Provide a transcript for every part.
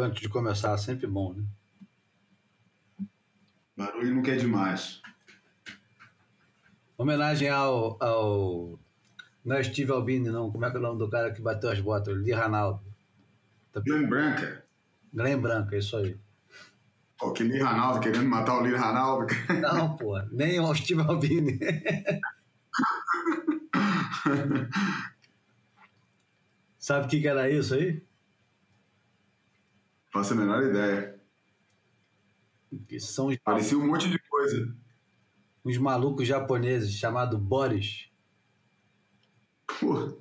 barulho antes de começar, sempre bom, né? Barulho não quer demais. Homenagem ao, ao. Não é Steve Albini, não. Como é que é o nome do cara que bateu as botas? Lee Ranaldo. Tá... Glenn Branca. Glenn Branca, isso aí. Pô, que Lee Ranaldo querendo matar o Lee Ranaldo. Não, pô, nem o Steve Albini. Sabe o que, que era isso aí? Faço a menor ideia. Que são os... Parecia um monte de coisa. Uns malucos japoneses chamados Boris. Pô.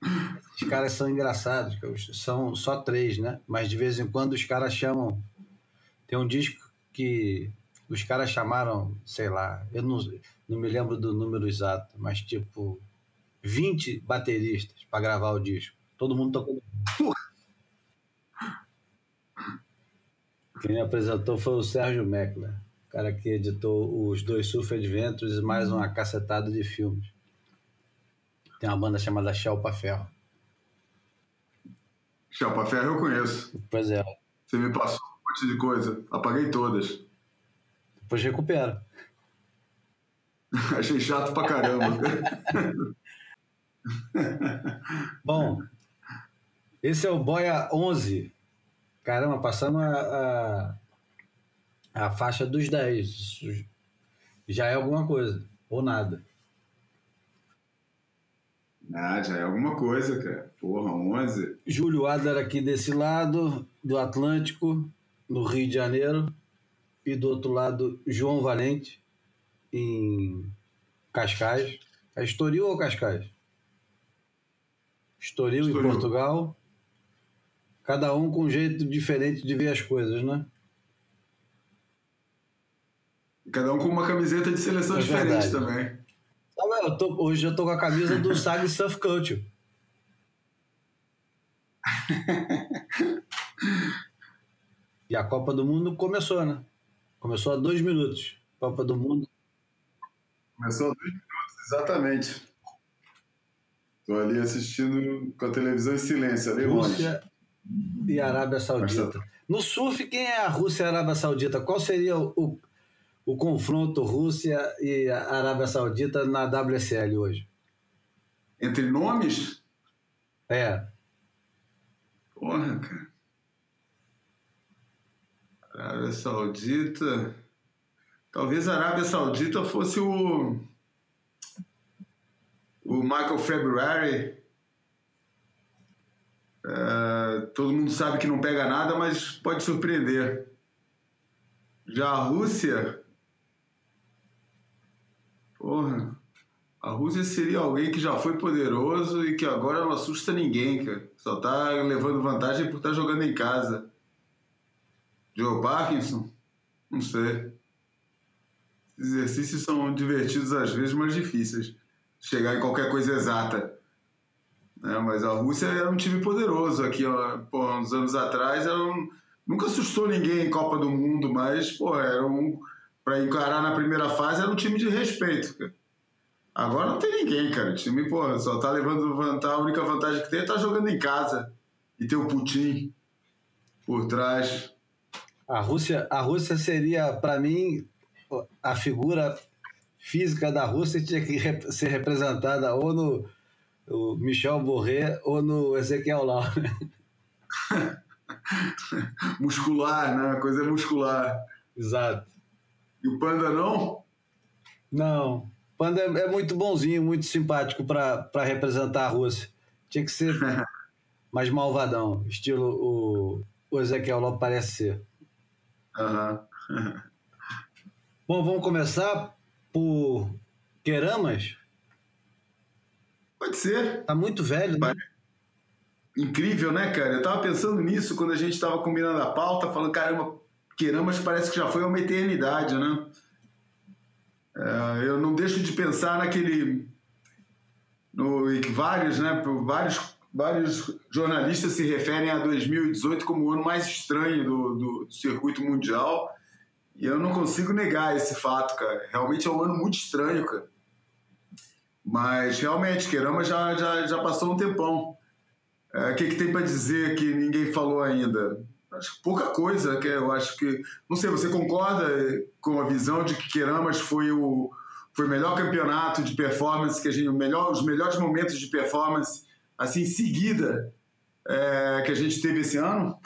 Os caras são engraçados, são só três, né? Mas de vez em quando os caras chamam. Tem um disco que os caras chamaram, sei lá, eu não, não me lembro do número exato, mas tipo 20 bateristas para gravar o disco. Todo mundo tocou. Quem apresentou foi o Sérgio Meckler, o cara que editou os dois Surf Adventures e mais uma cacetada de filmes. Tem uma banda chamada Shelpa Ferro. Shelpa Ferro eu conheço. Pois é. Você me passou um monte de coisa. Apaguei todas. Depois recupera. Achei chato pra caramba. Bom, esse é o Boia 11. Caramba, passamos a, a, a faixa dos 10. Isso já é alguma coisa, ou nada. Ah, já é alguma coisa, cara. Porra, 11. Júlio Adler aqui desse lado, do Atlântico, no Rio de Janeiro. E do outro lado, João Valente, em Cascais. É Estoril ou Cascais? Estoril, Estoril. em Portugal. Cada um com um jeito diferente de ver as coisas, né? Cada um com uma camiseta de seleção é diferente também. eu tô, hoje eu tô com a camisa do Sag Surf Culture. e a Copa do Mundo começou, né? Começou há dois minutos. Copa do Mundo. Começou há dois minutos, exatamente. Estou ali assistindo com a televisão em silêncio, ali Rússia longe. E Arábia Saudita. No surf, quem é a Rússia e a Arábia Saudita? Qual seria o, o, o confronto Rússia e Arábia Saudita na WSL hoje? Entre nomes? É. Porra, cara. Arábia Saudita. Talvez a Arábia Saudita fosse o o Michael February. É, todo mundo sabe que não pega nada, mas pode surpreender. Já a Rússia. Porra. A Rússia seria alguém que já foi poderoso e que agora não assusta ninguém, cara. Só tá levando vantagem por estar tá jogando em casa. Joe Parkinson? Não sei. Exercícios são divertidos às vezes, mas difíceis chegar em qualquer coisa exata. É, mas a Rússia era um time poderoso aqui, ó, pô, uns anos atrás. Um, nunca assustou ninguém em Copa do Mundo, mas pô, era um, para encarar na primeira fase era um time de respeito. Cara. Agora não tem ninguém, cara. O time pô, só tá levando vantagem. A única vantagem que tem é tá jogando em casa e ter o Putin por trás. A Rússia, a Rússia seria, para mim, a figura física da Rússia tinha que ser representada ou no, no Michel Borré ou no Ezequiel Lau. muscular, né? Coisa muscular. Exato. E o Panda não? Não. O Panda é, é muito bonzinho, muito simpático para representar a Rússia. Tinha que ser mais malvadão, estilo o, o Ezequiel Lau parece ser. Uhum. Bom, vamos começar por Queramas? Pode ser. Tá muito velho, né? Incrível, né, cara? Eu tava pensando nisso quando a gente tava combinando a pauta, falando, caramba, Queramas parece que já foi uma eternidade, né? É, eu não deixo de pensar naquele. No, vários, né? Vários, vários jornalistas se referem a 2018 como o ano mais estranho do, do, do circuito mundial. E eu não consigo negar esse fato, cara. Realmente é um ano muito estranho, cara. Mas realmente, Querama já, já, já passou um tempão. É, o que, que tem para dizer que ninguém falou ainda? Acho que pouca coisa, que eu acho que. Não sei, você concorda com a visão de que Queramas foi o, foi o melhor campeonato de performance, que a gente, melhor, os melhores momentos de performance, assim, seguida, é, que a gente teve esse ano?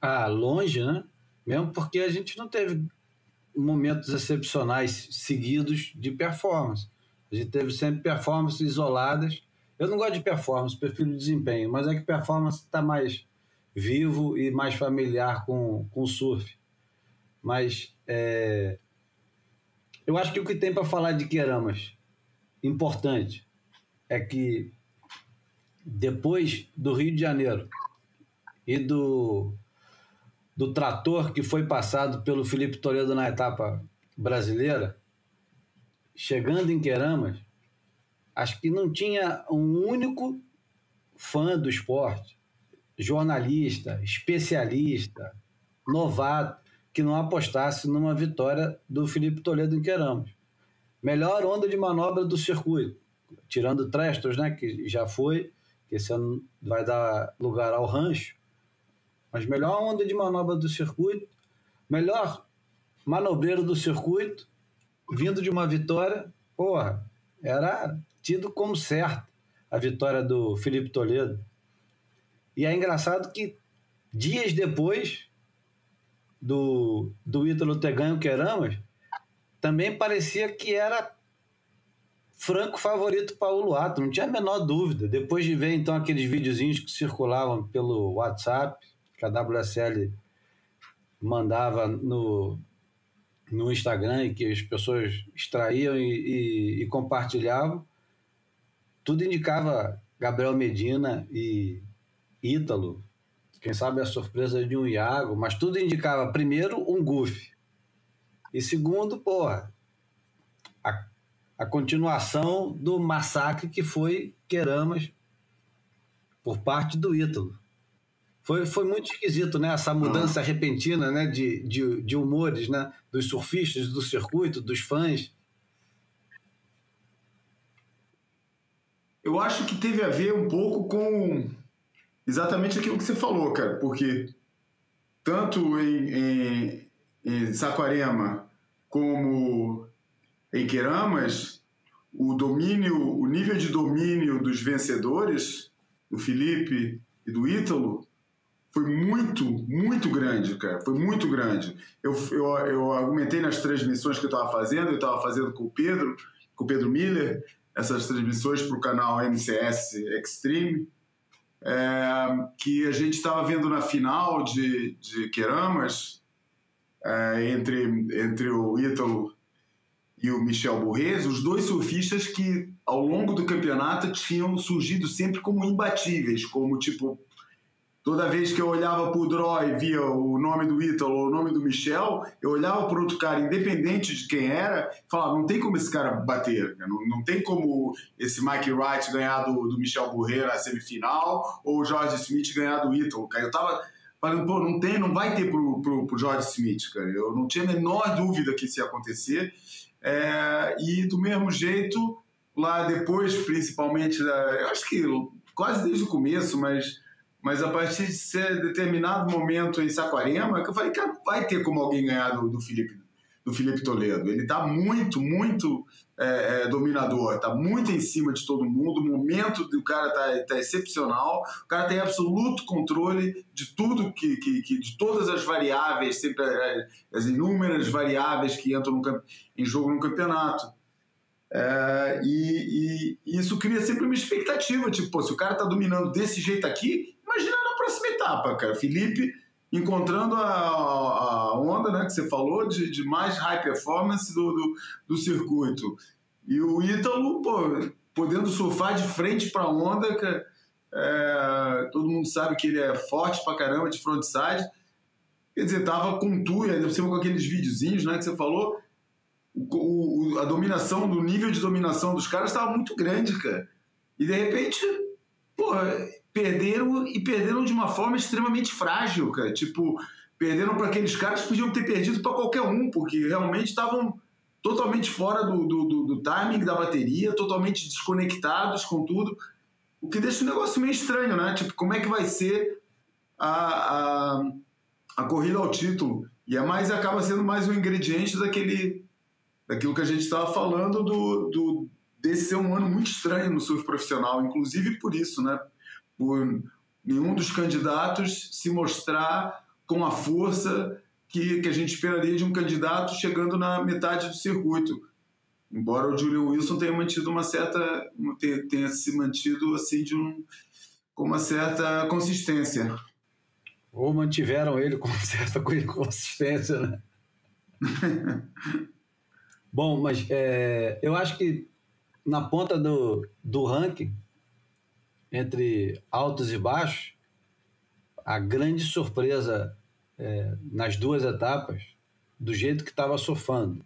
Ah, longe, né? Mesmo porque a gente não teve momentos excepcionais seguidos de performance. A gente teve sempre performances isoladas. Eu não gosto de performance, prefiro desempenho, mas é que performance está mais vivo e mais familiar com, com o surf. Mas é, eu acho que o que tem para falar de Queramas importante é que depois do Rio de Janeiro e do, do trator que foi passado pelo Felipe Toledo na etapa brasileira, chegando em Queramas, acho que não tinha um único fã do esporte, jornalista, especialista, novato, que não apostasse numa vitória do Felipe Toledo em Queramas. Melhor onda de manobra do circuito, tirando Trestos, né, que já foi, que esse ano vai dar lugar ao rancho. Mas melhor onda de manobra do circuito, melhor manobreiro do circuito, vindo de uma vitória, porra, era tido como certo a vitória do Felipe Toledo. E é engraçado que dias depois do, do Ítalo ter ganho Queramas, também parecia que era franco favorito para o Luato, não tinha a menor dúvida. Depois de ver então aqueles videozinhos que circulavam pelo WhatsApp, que a WSL mandava no, no Instagram e que as pessoas extraíam e, e, e compartilhavam, tudo indicava Gabriel Medina e Ítalo. Quem sabe a surpresa de um Iago, mas tudo indicava, primeiro, um goof. E segundo, porra, a a continuação do massacre que foi Queramas por parte do Ítalo. Foi, foi muito esquisito, né? Essa mudança repentina né? de, de, de humores, né? Dos surfistas, do circuito, dos fãs. Eu acho que teve a ver um pouco com exatamente aquilo que você falou, cara, porque tanto em, em, em Saquarema como em Queramas, o domínio, o nível de domínio dos vencedores, do Felipe e do Ítalo, foi muito, muito grande, cara. Foi muito grande. Eu, eu, eu argumentei nas transmissões que eu estava fazendo, eu estava fazendo com o Pedro, com o Pedro Miller, essas transmissões para o canal MCS Extreme, é, que a gente estava vendo na final de, de Queramas, é, entre, entre o Ítalo e o Michel Borrez, os dois surfistas que ao longo do campeonato tinham surgido sempre como imbatíveis, como tipo toda vez que eu olhava para o draw e via o nome do Ítalo ou o nome do Michel, eu olhava para outro cara, independente de quem era, e falava, não tem como esse cara bater, não, não tem como esse Mike Wright ganhar do, do Michel Borré na semifinal ou o George Smith ganhar do Ítalo, cara. Eu tava falando, pô, não tem, não vai ter pro, pro George Smith, cara. Eu não tinha a menor dúvida que isso ia acontecer. É, e do mesmo jeito, lá depois, principalmente, eu acho que quase desde o começo, mas, mas a partir de ser determinado momento em Saquarema, que eu falei, cara, vai ter como alguém ganhar do, do Felipe do Felipe Toledo. Ele está muito, muito é, é, dominador, está muito em cima de todo mundo. O momento do cara está tá excepcional. O cara tem absoluto controle de tudo que, que, que de todas as variáveis, sempre é, as inúmeras variáveis que entram no, em jogo no campeonato. É, e, e, isso cria sempre uma expectativa, tipo, pô, se o cara está dominando desse jeito aqui, imagina na próxima etapa, cara. Felipe encontrando a, a, onda né, que você falou de, de mais high performance do, do, do circuito. E o Ítalo, pô, podendo surfar de frente para a onda, que, é, todo mundo sabe que ele é forte pra caramba de frontside. Quer dizer, tava com tuia, ainda por com aqueles videozinhos né, que você falou. O, o, a dominação, do nível de dominação dos caras estava muito grande, cara. E de repente, porra, perderam e perderam de uma forma extremamente frágil, cara. Tipo, perderam para aqueles caras que podiam ter perdido para qualquer um, porque realmente estavam totalmente fora do, do, do, do, timing da bateria, totalmente desconectados com tudo. o que deixa o negócio meio estranho, né? Tipo, como é que vai ser a, a, a corrida ao título? E é mais, acaba sendo mais um ingrediente daquele, daquilo que a gente estava falando do, do, desse ser um ano muito estranho no surf profissional, inclusive por isso, né? Por nenhum dos candidatos se mostrar com a força que, que a gente esperaria de um candidato chegando na metade do circuito. Embora o Julian Wilson tenha mantido uma certa. tenha, tenha se mantido assim de um, com uma certa consistência. Ou mantiveram ele com certa consistência, né? Bom, mas é, eu acho que na ponta do, do ranking, entre altos e baixos, a grande surpresa é, nas duas etapas, do jeito que estava surfando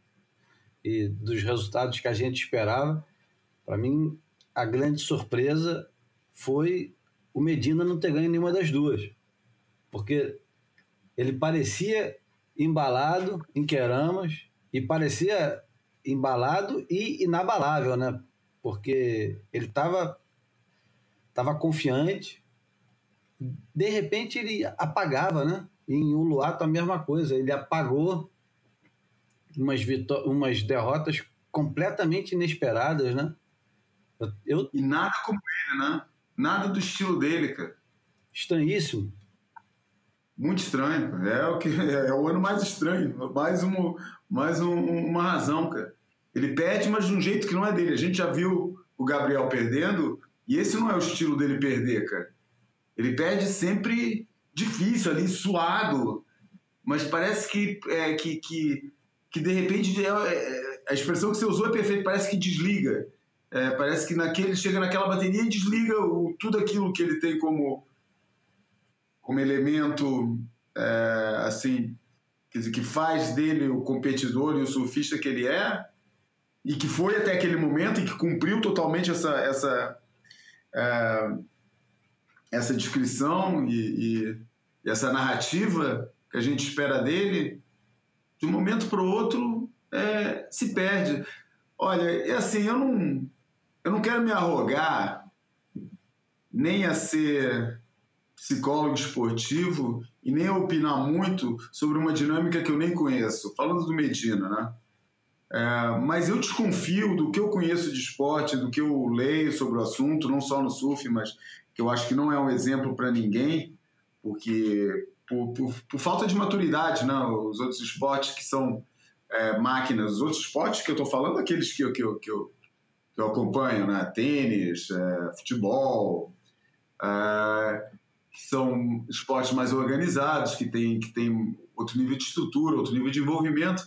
e dos resultados que a gente esperava, para mim, a grande surpresa foi o Medina não ter ganho nenhuma das duas. Porque ele parecia embalado em Queramas e parecia embalado e inabalável, né? Porque ele estava tava confiante, de repente ele apagava, né? E em Uluato a mesma coisa, ele apagou umas, umas derrotas completamente inesperadas, né? Eu... E nada como ele, né? Nada do estilo dele, cara. Estranhíssimo. Muito estranho. É o, que, é o ano mais estranho. Mais, um, mais um, uma razão, cara. Ele perde, mas de um jeito que não é dele. A gente já viu o Gabriel perdendo e esse não é o estilo dele perder, cara. Ele perde sempre difícil ali, suado. Mas parece que, é, que, que, que de repente é, é, a expressão que você usou é perfeita, parece que desliga. É, parece que naquele chega naquela bateria e desliga o, tudo aquilo que ele tem como, como elemento é, assim quer dizer, que faz dele o competidor e o surfista que ele é e que foi até aquele momento e que cumpriu totalmente essa essa é, essa descrição e, e, essa narrativa que a gente espera dele de um momento para o outro é, se perde olha é assim eu não eu não quero me arrogar nem a ser psicólogo esportivo e nem a opinar muito sobre uma dinâmica que eu nem conheço, falando do Medina, né? É, mas eu desconfio do que eu conheço de esporte, do que eu leio sobre o assunto, não só no surf, mas que eu acho que não é um exemplo para ninguém, porque por, por, por, falta de maturidade, né? os outros esportes que são é, máquinas, os outros esportes que eu estou falando, aqueles que, eu, que, eu, que, eu, que eu acompanho, né? tênis, é, futebol, é, são esportes mais organizados, que têm que tem outro nível de estrutura, outro nível de envolvimento.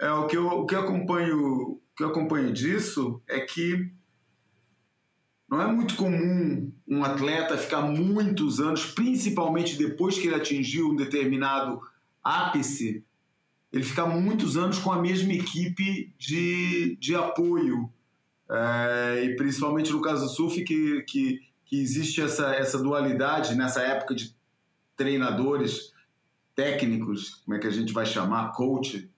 É, o, que eu, o, que eu acompanho, o que eu acompanho disso é que não é muito comum um atleta ficar muitos anos, principalmente depois que ele atingiu um determinado ápice, ele ficar muitos anos com a mesma equipe de, de apoio. É, e principalmente no caso do surf, que, que, que existe essa, essa dualidade nessa época de treinadores técnicos, como é que a gente vai chamar, coach,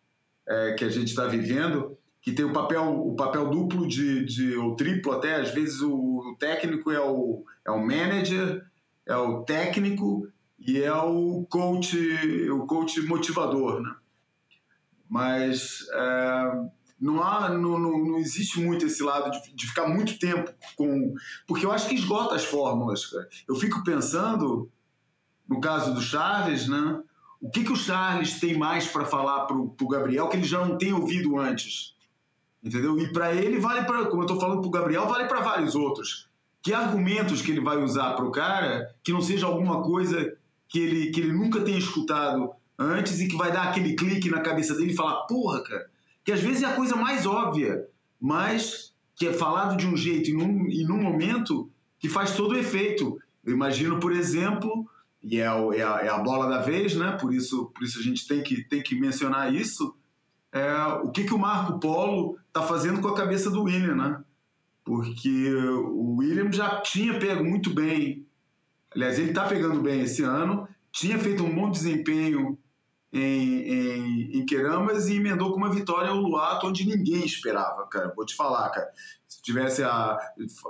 é, que a gente está vivendo, que tem o papel, o papel duplo de, de, ou triplo até, às vezes o técnico é o, é o manager, é o técnico e é o coach, o coach motivador, né? Mas é, não, há, não, não, não, existe muito esse lado de, de, ficar muito tempo com. Porque eu acho que esgota as fórmulas, cara. Eu fico pensando, no caso do Charles, né? O que, que o Charles tem mais para falar para o Gabriel que ele já não tem ouvido antes? Entendeu? E para ele vale para, como eu estou falando para o Gabriel, vale para vários outros. Que argumentos que ele vai usar para o cara que não seja alguma coisa que ele, que ele nunca tenha escutado antes e que vai dar aquele clique na cabeça dele e falar, porra, cara, que às vezes é a coisa mais óbvia, mas que é falado de um jeito e num, e num momento que faz todo o efeito. Eu imagino, por exemplo, e é, o, é, a, é, a, bola da vez, né? por, isso, por isso a gente tem que, tem que mencionar isso, é, o que, que o Marco Polo está fazendo com a cabeça do William, né? Porque o William já tinha pego muito bem, aliás, ele está pegando bem esse ano, tinha feito um bom desempenho em, em, em Queramas e emendou com uma vitória ao Luato, onde ninguém esperava, cara. Vou te falar, cara. Tivesse a.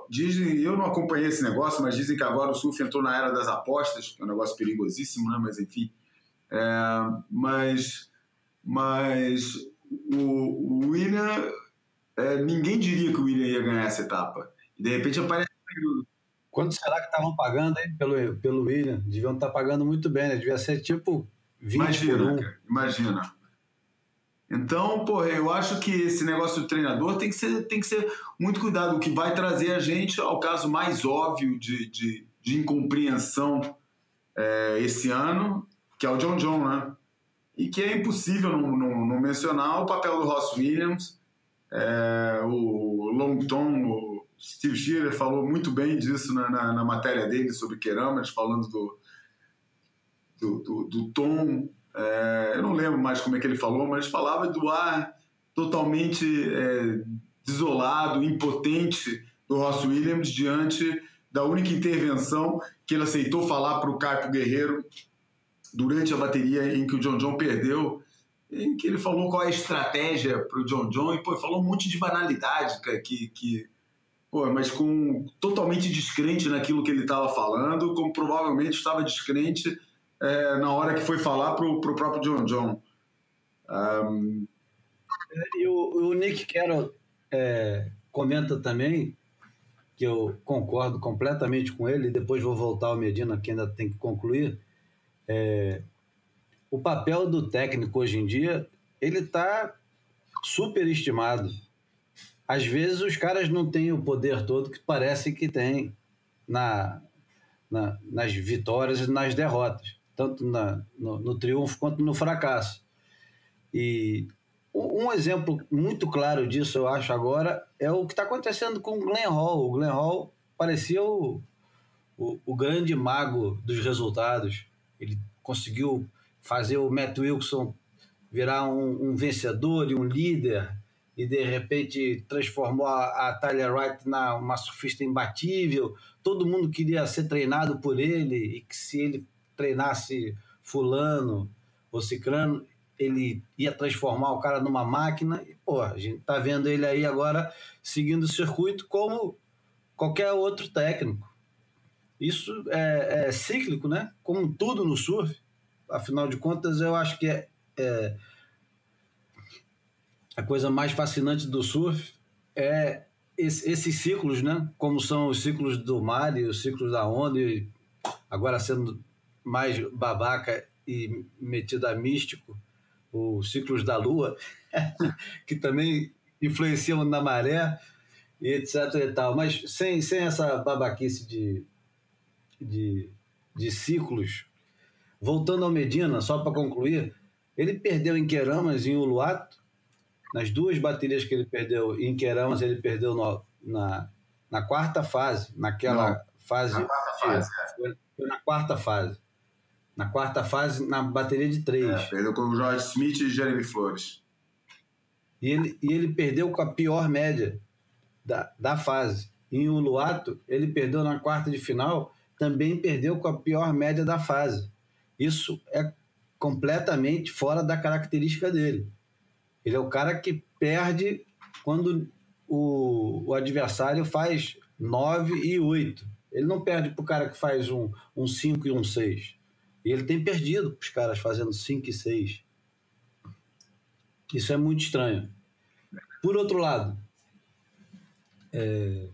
Dizem, eu não acompanhei esse negócio, mas dizem que agora o surf entrou na era das apostas, que é um negócio perigosíssimo, né? Mas enfim. É, mas mas o, o William. É, ninguém diria que o William ia ganhar essa etapa. E de repente aparece. Quanto será que estavam pagando hein, pelo, pelo William? Deviam estar pagando muito bem, né? Devia ser tipo 20 imagina, por um. Cara, imagina. Então, porra, eu acho que esse negócio do treinador tem que ser, tem que ser muito cuidado. O que vai trazer a gente ao caso mais óbvio de, de, de incompreensão é, esse ano, que é o John John, né? E que é impossível não, não, não mencionar o papel do Ross Williams, é, o Longton, o Steve Shearer falou muito bem disso na, na, na matéria dele sobre Queramas, falando do, do, do, do tom é, eu não lembro mais como é que ele falou, mas falava do ar totalmente é, desolado, impotente do Ross Williams diante da única intervenção que ele aceitou falar para o Caio Guerreiro durante a bateria em que o John John perdeu, em que ele falou qual é a estratégia para o John John e pô, falou um monte de banalidade que, que pô, mas com totalmente descrente naquilo que ele estava falando, como provavelmente estava descrente é, na hora que foi falar pro, pro próprio John John. Um... E o, o, Nick Carroll é, comenta também que eu concordo completamente com ele, e depois vou voltar ao Medina, que ainda tem que concluir. É, o papel do técnico hoje em dia, ele está superestimado. Às vezes os caras não têm o poder todo que parece que tem na, na, nas vitórias e nas derrotas tanto na, no, no triunfo quanto no fracasso. E um exemplo muito claro disso, eu acho, agora, é o que está acontecendo com o Glenn Hall. O Glenn Hall parecia o, o, o, grande mago dos resultados. Ele conseguiu fazer o Matt Wilson virar um, um vencedor e um líder, e de repente transformou a, a Tyler Wright na uma surfista imbatível. Todo mundo queria ser treinado por ele, e que se ele treinasse fulano ou cicrano, ele ia transformar o cara numa máquina. E, pô, a gente tá vendo ele aí agora seguindo o circuito como qualquer outro técnico. Isso é, é cíclico, né? Como tudo no surf. Afinal de contas, eu acho que é, é a coisa mais fascinante do surf é esses ciclos, né? Como são os ciclos do mar e os ciclos da onda, e agora sendo mais babaca e metido a místico, os ciclos da lua, que também influenciam na maré, e etc e tal. Mas sem, sem essa babaquice de, de, de ciclos, voltando ao Medina, só para concluir, ele perdeu em Queramas, em Uluato, nas duas baterias que ele perdeu em Queramas, ele perdeu no, na, na quarta fase, naquela Não, fase. Na quarta fase. É. Foi, foi na quarta fase. Na quarta fase, na bateria de três. É, perdeu com o Jorge Smith e Jeremy Flores. E ele, e ele perdeu com a pior média da, da fase. Em Uluato, ele perdeu na quarta de final, também perdeu com a pior média da fase. Isso é completamente fora da característica dele. Ele é o cara que perde quando o, o adversário faz 9 e 8. Ele não perde para o cara que faz um 5 um cinco e um 6. E ele tem perdido os caras fazendo 5 e 6. Isso é muito estranho. Por outro lado, é,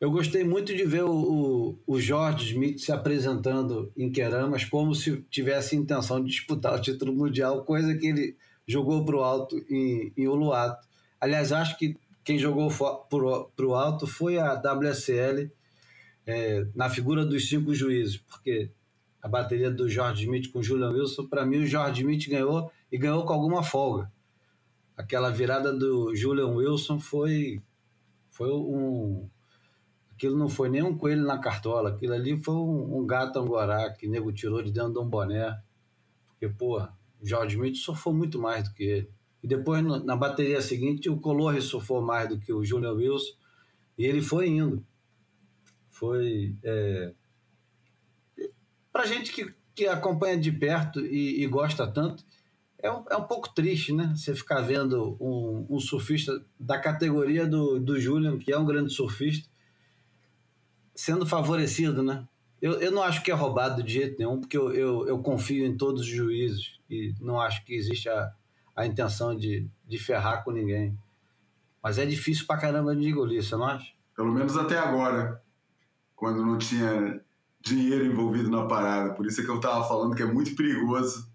eu gostei muito de ver o, o, o, Smith se apresentando em Queramas como se tivesse intenção de disputar o título mundial, coisa que ele jogou para o alto em, em Uluato. Aliás, acho que quem jogou para o alto foi a WSL é, na figura dos cinco juízes, porque a bateria do George Smith com o Julian Wilson, para mim o George Smith ganhou e ganhou com alguma folga. Aquela virada do Julian Wilson foi foi um aquilo não foi nem um coelho na cartola, aquilo ali foi um, um gato angorá que o nego tirou de dentro de um boné. Porque, porra, o George Smith surfou muito mais do que ele. E depois, na bateria seguinte, o Colore surfou mais do que o Julian Wilson. E ele foi indo. Foi. É, para gente que, que acompanha de perto e, e, gosta tanto, é um, é um pouco triste, né? Você ficar vendo um, um surfista da categoria do, do Julian, que é um grande surfista, sendo favorecido, né? Eu, eu não acho que é roubado de jeito nenhum, porque eu, eu, eu confio em todos os juízes e não acho que existe a, a intenção de, de ferrar com ninguém. Mas é difícil pra caramba de engolir, você não acha? Pelo menos até agora, quando não tinha dinheiro envolvido na parada. Por isso é que eu tava falando que é muito perigoso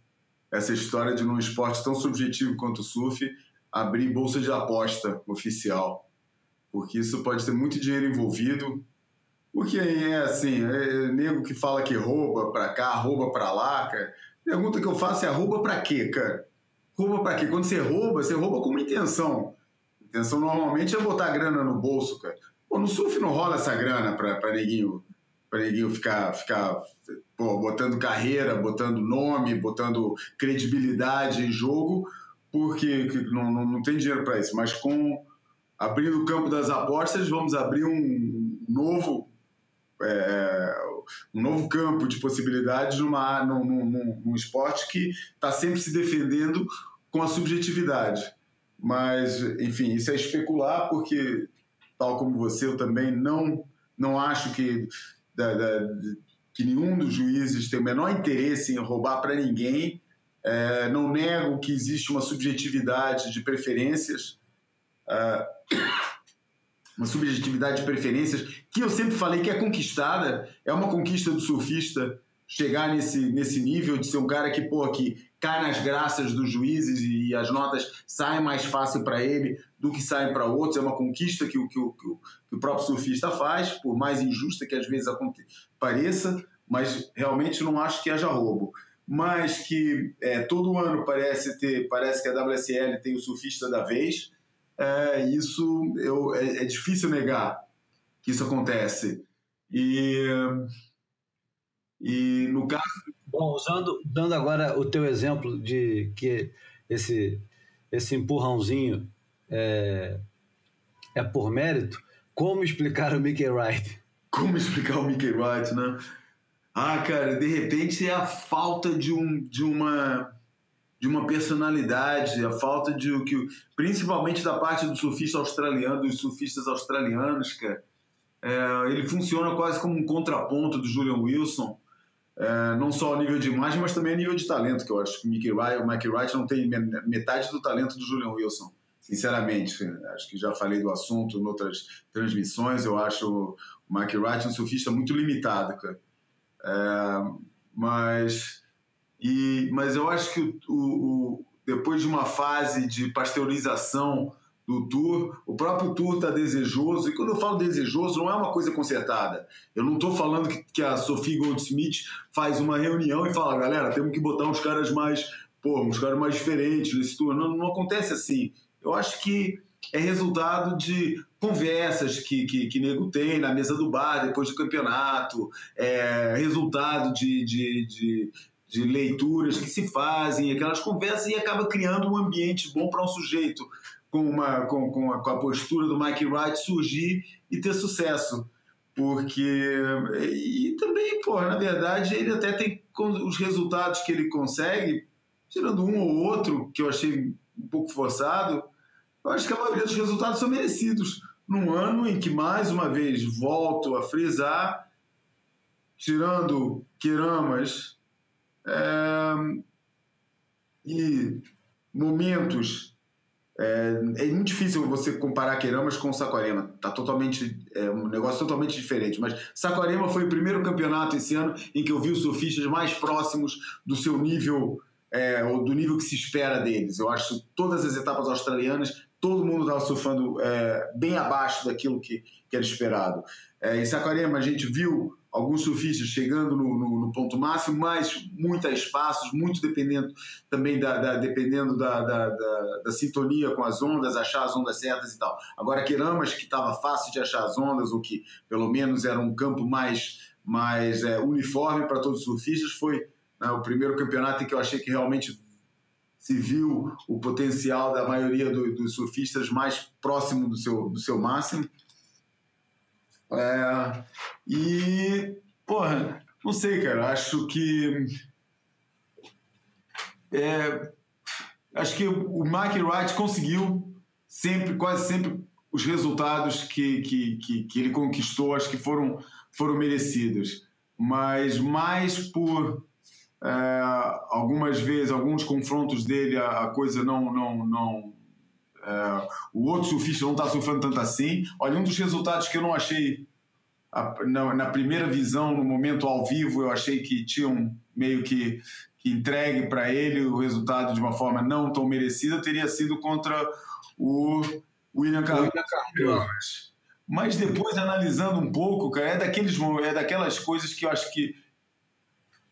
essa história de num esporte tão subjetivo quanto o surf abrir bolsa de aposta oficial. Porque isso pode ter muito dinheiro envolvido. Porque é assim, é, é nego que fala que rouba pra cá, rouba pra lá, cara. Pergunta que eu faço é rouba pra quê, cara? Rouba pra quê? Quando você rouba, você rouba com uma intenção. Intenção normalmente é botar grana no bolso, cara. Pô, no surf não rola essa grana pra, pra neguinho, pra neguinho ficar, ficar pô, botando carreira, botando nome, botando credibilidade em jogo, porque não, não, não tem dinheiro para isso. Mas com abrindo o campo das apostas, vamos abrir um novo é, um novo campo de possibilidades numa, num, num, num esporte que está sempre se defendendo com a subjetividade. Mas, enfim, isso é especular, porque, tal como você, eu também não, não acho que, da, da, que nenhum dos juízes tem o menor interesse em roubar para ninguém. É, não nego que existe uma subjetividade de preferências. É, uma subjetividade de preferências que eu sempre falei que é conquistada, é uma conquista do surfista chegar nesse, nesse nível de ser um cara que, pô, que cai nas graças dos juízes e as notas saem mais fácil para ele do que saem para outros. É uma conquista que o, que, o, que o próprio surfista faz, por mais injusta que às vezes pareça, mas realmente não acho que haja roubo. Mas que é, todo ano parece ter, parece que a WSL tem o surfista da vez é, isso eu, é, é, difícil negar que isso acontece. E, e no caso. Bom, usando, dando agora o teu exemplo de que esse, esse empurrãozinho é, é por mérito, como explicar o Mickey Wright? Como explicar o Mickey Wright, né? Ah, cara, de repente é a falta de, um, de uma de uma personalidade, a falta de o que, principalmente da parte do surfista australiano, dos surfistas australianos, cara. É, ele funciona quase como um contraponto do Julian Wilson, é, não só a nível de imagem, mas também a nível de talento, que eu acho que o Mickey Wright, o Mickey Wright não tem metade do talento do Julian Wilson, sinceramente. Acho que já falei do assunto em outras transmissões, eu acho o Mickey Wright um surfista muito limitado, cara. É, mas e, mas eu acho que o, o, depois de uma fase de pasteurização do tour, o próprio tour está desejoso. E quando eu falo desejoso, não é uma coisa consertada. Eu não estou falando que, que, a Sophie Goldsmith faz uma reunião e fala, galera, temos que botar uns caras mais, pô, uns caras mais diferentes nesse tour. Não, não acontece assim. Eu acho que é resultado de conversas que, que, que nego tem na mesa do bar depois do campeonato, é resultado de, de, de de leituras que se fazem, aquelas conversas, e acaba criando um ambiente bom para um sujeito com, uma, com, com, a, com a postura do Mike Wright surgir e ter sucesso. Porque. E também, pô, na verdade, ele até tem os resultados que ele consegue, tirando um ou outro, que eu achei um pouco forçado, eu acho que a maioria dos resultados são merecidos. Num ano em que, mais uma vez, volto a frisar, tirando Queramas, é, e momentos. É, é, muito difícil você comparar Queramas com Saquarema. Tá totalmente é um negócio totalmente diferente. Mas Saquarema foi o primeiro campeonato esse ano em que eu vi os surfistas mais próximos do seu nível é, ou do nível que se espera deles. Eu acho todas as etapas australianas todo mundo estava surfando é, bem abaixo daquilo que, que era esperado. É, em Saquarema a gente viu alguns surfistas chegando no, no, no, ponto máximo, mas muito a espaços, muito dependendo também da, da dependendo da, da, da, sintonia com as ondas, achar as ondas certas e tal. Agora, Queramas, que estava fácil de achar as ondas, ou que pelo menos era um campo mais, mais é, uniforme para todos os surfistas, foi né, o primeiro campeonato em que eu achei que realmente se viu o potencial da maioria do, dos surfistas mais próximo do seu, do seu máximo. É, e, porra, não sei, cara, acho que. É, acho que o Mike Wright conseguiu sempre, quase sempre, os resultados que, que, que, que ele conquistou, acho que foram, foram merecidos. Mas mais por é, algumas vezes, alguns confrontos dele, a, a coisa não. não, não é, o outro surfista não está sofrendo tanto assim. Olha, um dos resultados que eu não achei a, na, na, primeira visão, no momento ao vivo, eu achei que tinham meio que, que entregue para ele o resultado de uma forma não tão merecida, teria sido contra o William Carlos. Mas depois, analisando um pouco, cara, é, daqueles, é daquelas coisas que eu acho que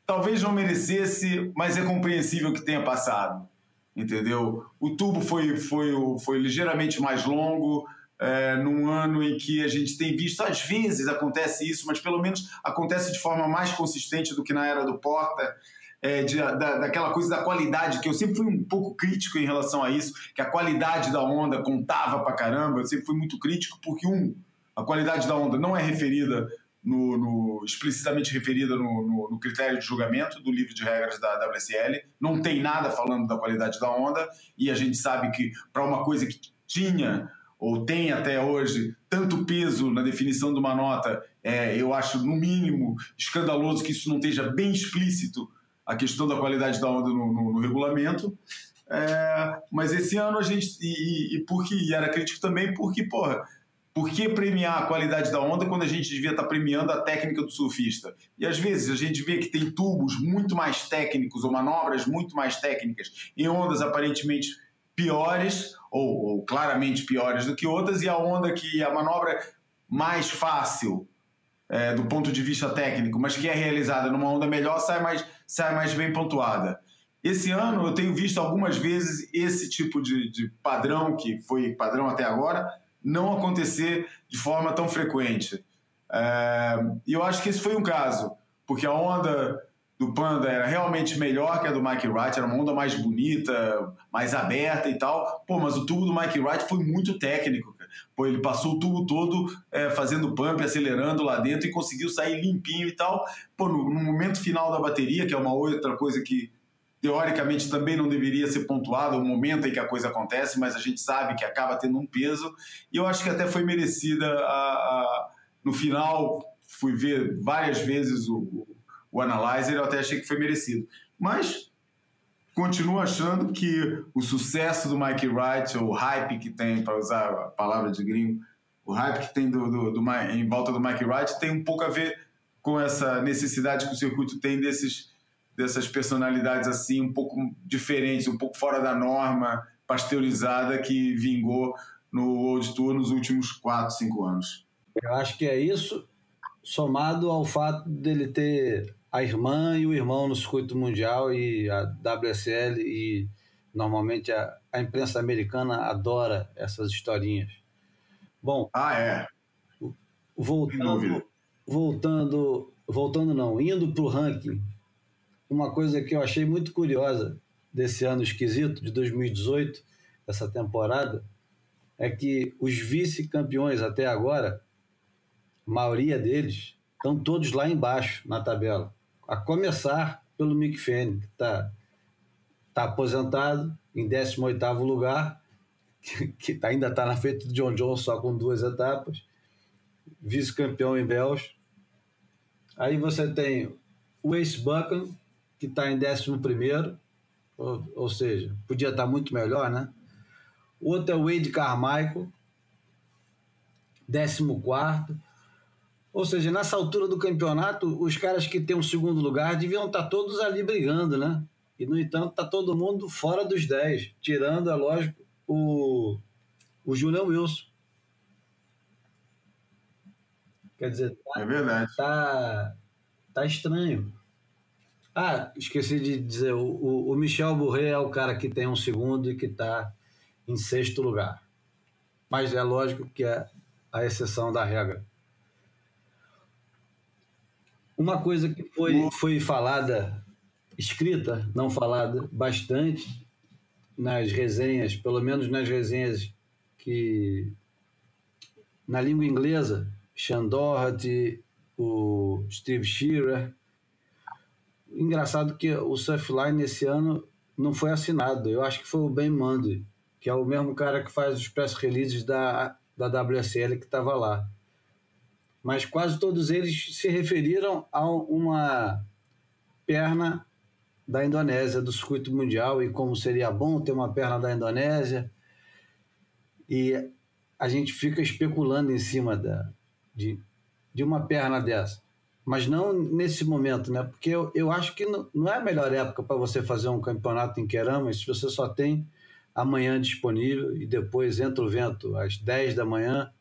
talvez não merecesse, mas é compreensível que tenha passado. Entendeu? O tubo foi, foi, foi ligeiramente mais longo, é, num ano em que a gente tem visto, às vezes acontece isso, mas pelo menos acontece de forma mais consistente do que na era do Porta é, de, da, daquela coisa da qualidade, que eu sempre fui um pouco crítico em relação a isso, que a qualidade da onda contava pra caramba, eu sempre fui muito crítico, porque, um, a qualidade da onda não é referida no, no, explicitamente referida no, no, critério de julgamento do livro de regras da WSL. Não tem nada falando da qualidade da onda, e a gente sabe que para uma coisa que tinha ou tem até hoje tanto peso na definição de uma nota, é, eu acho no mínimo escandaloso que isso não esteja bem explícito a questão da qualidade da onda no, regulamento. É, mas esse ano a gente. E, e, porque, e era crítico também porque, porra, por que premiar a qualidade da onda quando a gente devia estar premiando a técnica do surfista? E às vezes a gente vê que tem tubos muito mais técnicos ou manobras muito mais técnicas em ondas aparentemente piores ou, ou claramente piores do que outras, e a onda que a manobra mais fácil é, do ponto de vista técnico, mas que é realizada numa onda melhor, sai mais, sai mais bem pontuada. Esse ano eu tenho visto algumas vezes esse tipo de, de padrão, que foi padrão até agora, não acontecer de forma tão frequente. É, e eu acho que esse foi um caso, porque a onda do Panda era realmente melhor que a do Mike Wright, era uma onda mais bonita, mais aberta e tal. Pô, mas o tubo do Mike Wright foi muito técnico. Cara. Pô, ele passou o tubo todo é, fazendo pump, acelerando lá dentro e conseguiu sair limpinho e tal. Pô, no, no, momento final da bateria, que é uma outra coisa que teoricamente também não deveria ser pontuada, o momento em que a coisa acontece, mas a gente sabe que acaba tendo um peso. E eu acho que até foi merecida a, a no final. Fui ver várias vezes o, o Analyzer, eu até achei que foi merecido. Mas continuo achando que o sucesso do Mike Wright, o hype que tem, para usar a palavra de gringo, o hype que tem do, do, do, em volta do Mike Wright tem um pouco a ver com essa necessidade que o circuito tem desses, dessas personalidades assim, um pouco diferentes, um pouco fora da norma, pasteurizada, que vingou no World Tour nos últimos 4, 5 anos. Eu acho que é isso, somado ao fato dele ter a irmã e o irmão no circuito mundial e a WSL e normalmente a, a imprensa americana adora essas historinhas. Bom, ah é. Voltando, voltando, voltando não, indo para o ranking, uma coisa que eu achei muito curiosa desse ano esquisito de 2018, essa temporada, é que os vice-campeões até agora, a maioria deles, estão todos lá embaixo na tabela a começar pelo Mick Fanning, que está tá aposentado em 18º lugar, que, que ainda está na frente do John Jones só com duas etapas, vice-campeão em Bells. Aí você tem o Ace Buchan, que está em 11º, ou, ou seja, podia estar tá muito melhor, né? O outro é o Wade Carmichael, 14º. Ou seja, nessa altura do campeonato, os caras que têm um segundo lugar deviam estar todos ali brigando, né? E, no entanto, está todo mundo fora dos 10, tirando, é lógico, o, o Julian Wilson. Quer dizer, tá, é verdade. Tá, tá estranho. Ah, esqueci de dizer, o, o Michel Bourret é o cara que tem um segundo e que está em sexto lugar. Mas é lógico que é a exceção da regra. Uma coisa que foi, foi falada, escrita, não falada, bastante nas resenhas, pelo menos nas resenhas que na língua inglesa, Sean Doherty, o Steve Shearer. Engraçado que o Surfline esse ano não foi assinado. Eu acho que foi o Ben Mundy, que é o mesmo cara que faz os press releases da, da WSL que estava lá. Mas quase todos eles se referiram a uma perna da Indonésia, do circuito mundial, e como seria bom ter uma perna da Indonésia. E a gente fica especulando em cima da, de, de uma perna dessa. Mas não nesse momento, né? Porque eu, eu acho que não, não é a melhor época para você fazer um campeonato em Queramas se você só tem amanhã disponível e depois entra o vento às 10 da manhã.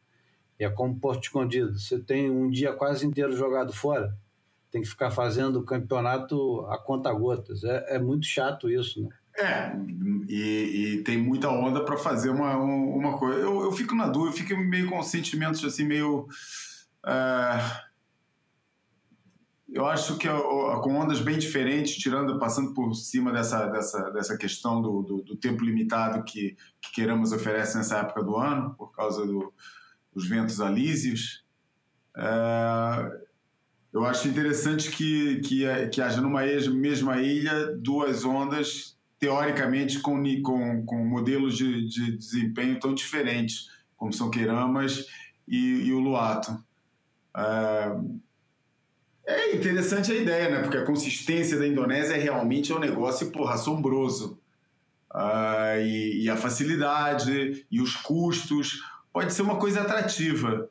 E é como Porto Escondido. Você tem um dia quase inteiro jogado fora. Tem que ficar fazendo o campeonato a conta gotas. É, é muito chato isso, né? É, e, e tem muita onda para fazer uma, uma coisa. Eu, eu fico na dúvida, eu fico meio com sentimentos assim, meio. Uh eu acho que com ondas bem diferentes, tirando, passando por cima dessa, dessa, dessa questão do, do, do tempo limitado que, que oferece nessa época do ano, por causa do, dos ventos alísios, é, eu acho interessante que, que, que haja numa mesma ilha duas ondas, teoricamente, com, com, com modelos de, de desempenho tão diferentes, como são Queiramas e, e o Luato. É, é interessante a ideia, né? Porque a consistência da Indonésia é realmente um negócio, porra, assombroso. Ah, e, e, a facilidade e os custos pode ser uma coisa atrativa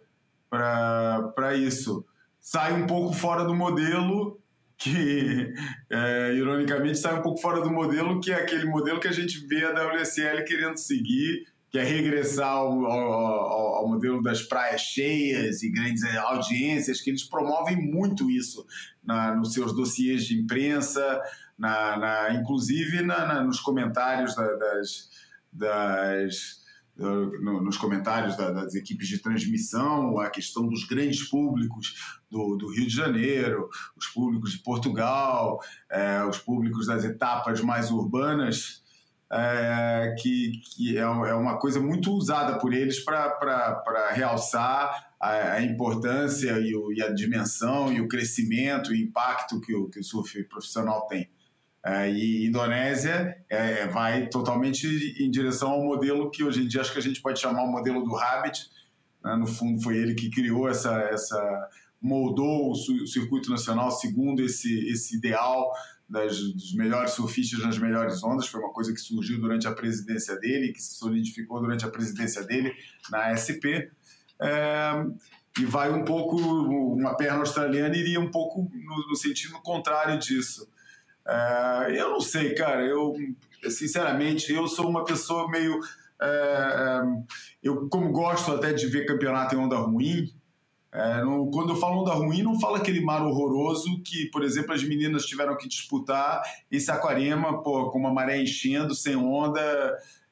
para isso. Sai um pouco fora do modelo que, é, ironicamente, sai um pouco fora do modelo que é aquele modelo que a gente vê a WSL querendo seguir que é regressar ao, ao, ao, modelo das praias cheias e grandes audiências, que eles promovem muito isso na, nos seus dossiês de imprensa, na, na inclusive na, nos comentários da, das, das no, nos comentários da, das equipes de transmissão, a questão dos grandes públicos do, do Rio de Janeiro, os públicos de Portugal, é, os públicos das etapas mais urbanas é, que, que é, é, uma coisa muito usada por eles para realçar a, a importância e, o, e, a dimensão e o crescimento e impacto que o, que o surf profissional tem. É, e Indonésia é, é, vai totalmente em direção ao modelo que hoje em dia acho que a gente pode chamar o modelo do Rabbit. Né? No fundo, foi ele que criou essa, essa moldou o circuito nacional segundo esse, esse ideal das, dos melhores surfistas nas melhores ondas, foi uma coisa que surgiu durante a presidência dele, que se solidificou durante a presidência dele na SP. É, e vai um pouco, uma perna australiana iria um pouco no, no sentido contrário disso. É, eu não sei, cara, eu, sinceramente, eu sou uma pessoa meio. É, eu, como gosto até de ver campeonato em onda ruim, é, quando eu falo onda ruim, não falo aquele mar horroroso que, por exemplo, as meninas tiveram que disputar em Saquarema, pô, com uma maré enchendo, sem onda.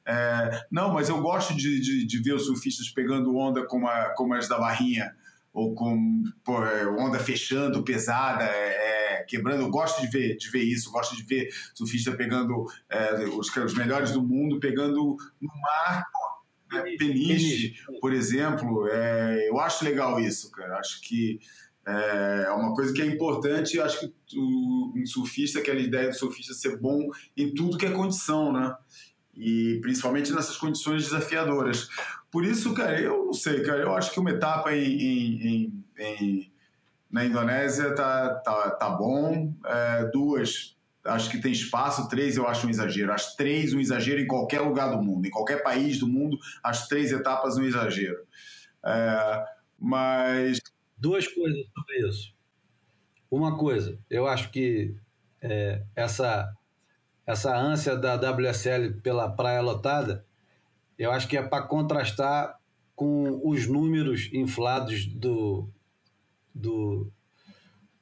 É, não, mas eu gosto de, de, de, ver os surfistas pegando onda como, a, como as da Barrinha, ou com pô, é, onda fechando, pesada, é, é, quebrando. Eu gosto de ver, de ver isso, gosto de ver surfista pegando é, os, os melhores do mundo, pegando no mar né? Peniche, por exemplo, é, eu acho legal isso, cara. Acho que é, é uma coisa que é importante. Acho que o, um surfista, aquela ideia do surfista ser bom em tudo que é condição, né? E principalmente nessas condições desafiadoras. Por isso, cara, eu não sei, cara. Eu acho que uma etapa em, em, em, em na Indonésia tá, tá, tá bom. É, duas acho que tem espaço, três eu acho um exagero. As três um exagero em qualquer lugar do mundo, em qualquer país do mundo, as três etapas um exagero. É, mas. Duas coisas sobre isso. Uma coisa, eu acho que é, essa, essa ânsia da WSL pela praia lotada, eu acho que é para contrastar com os números inflados do, do,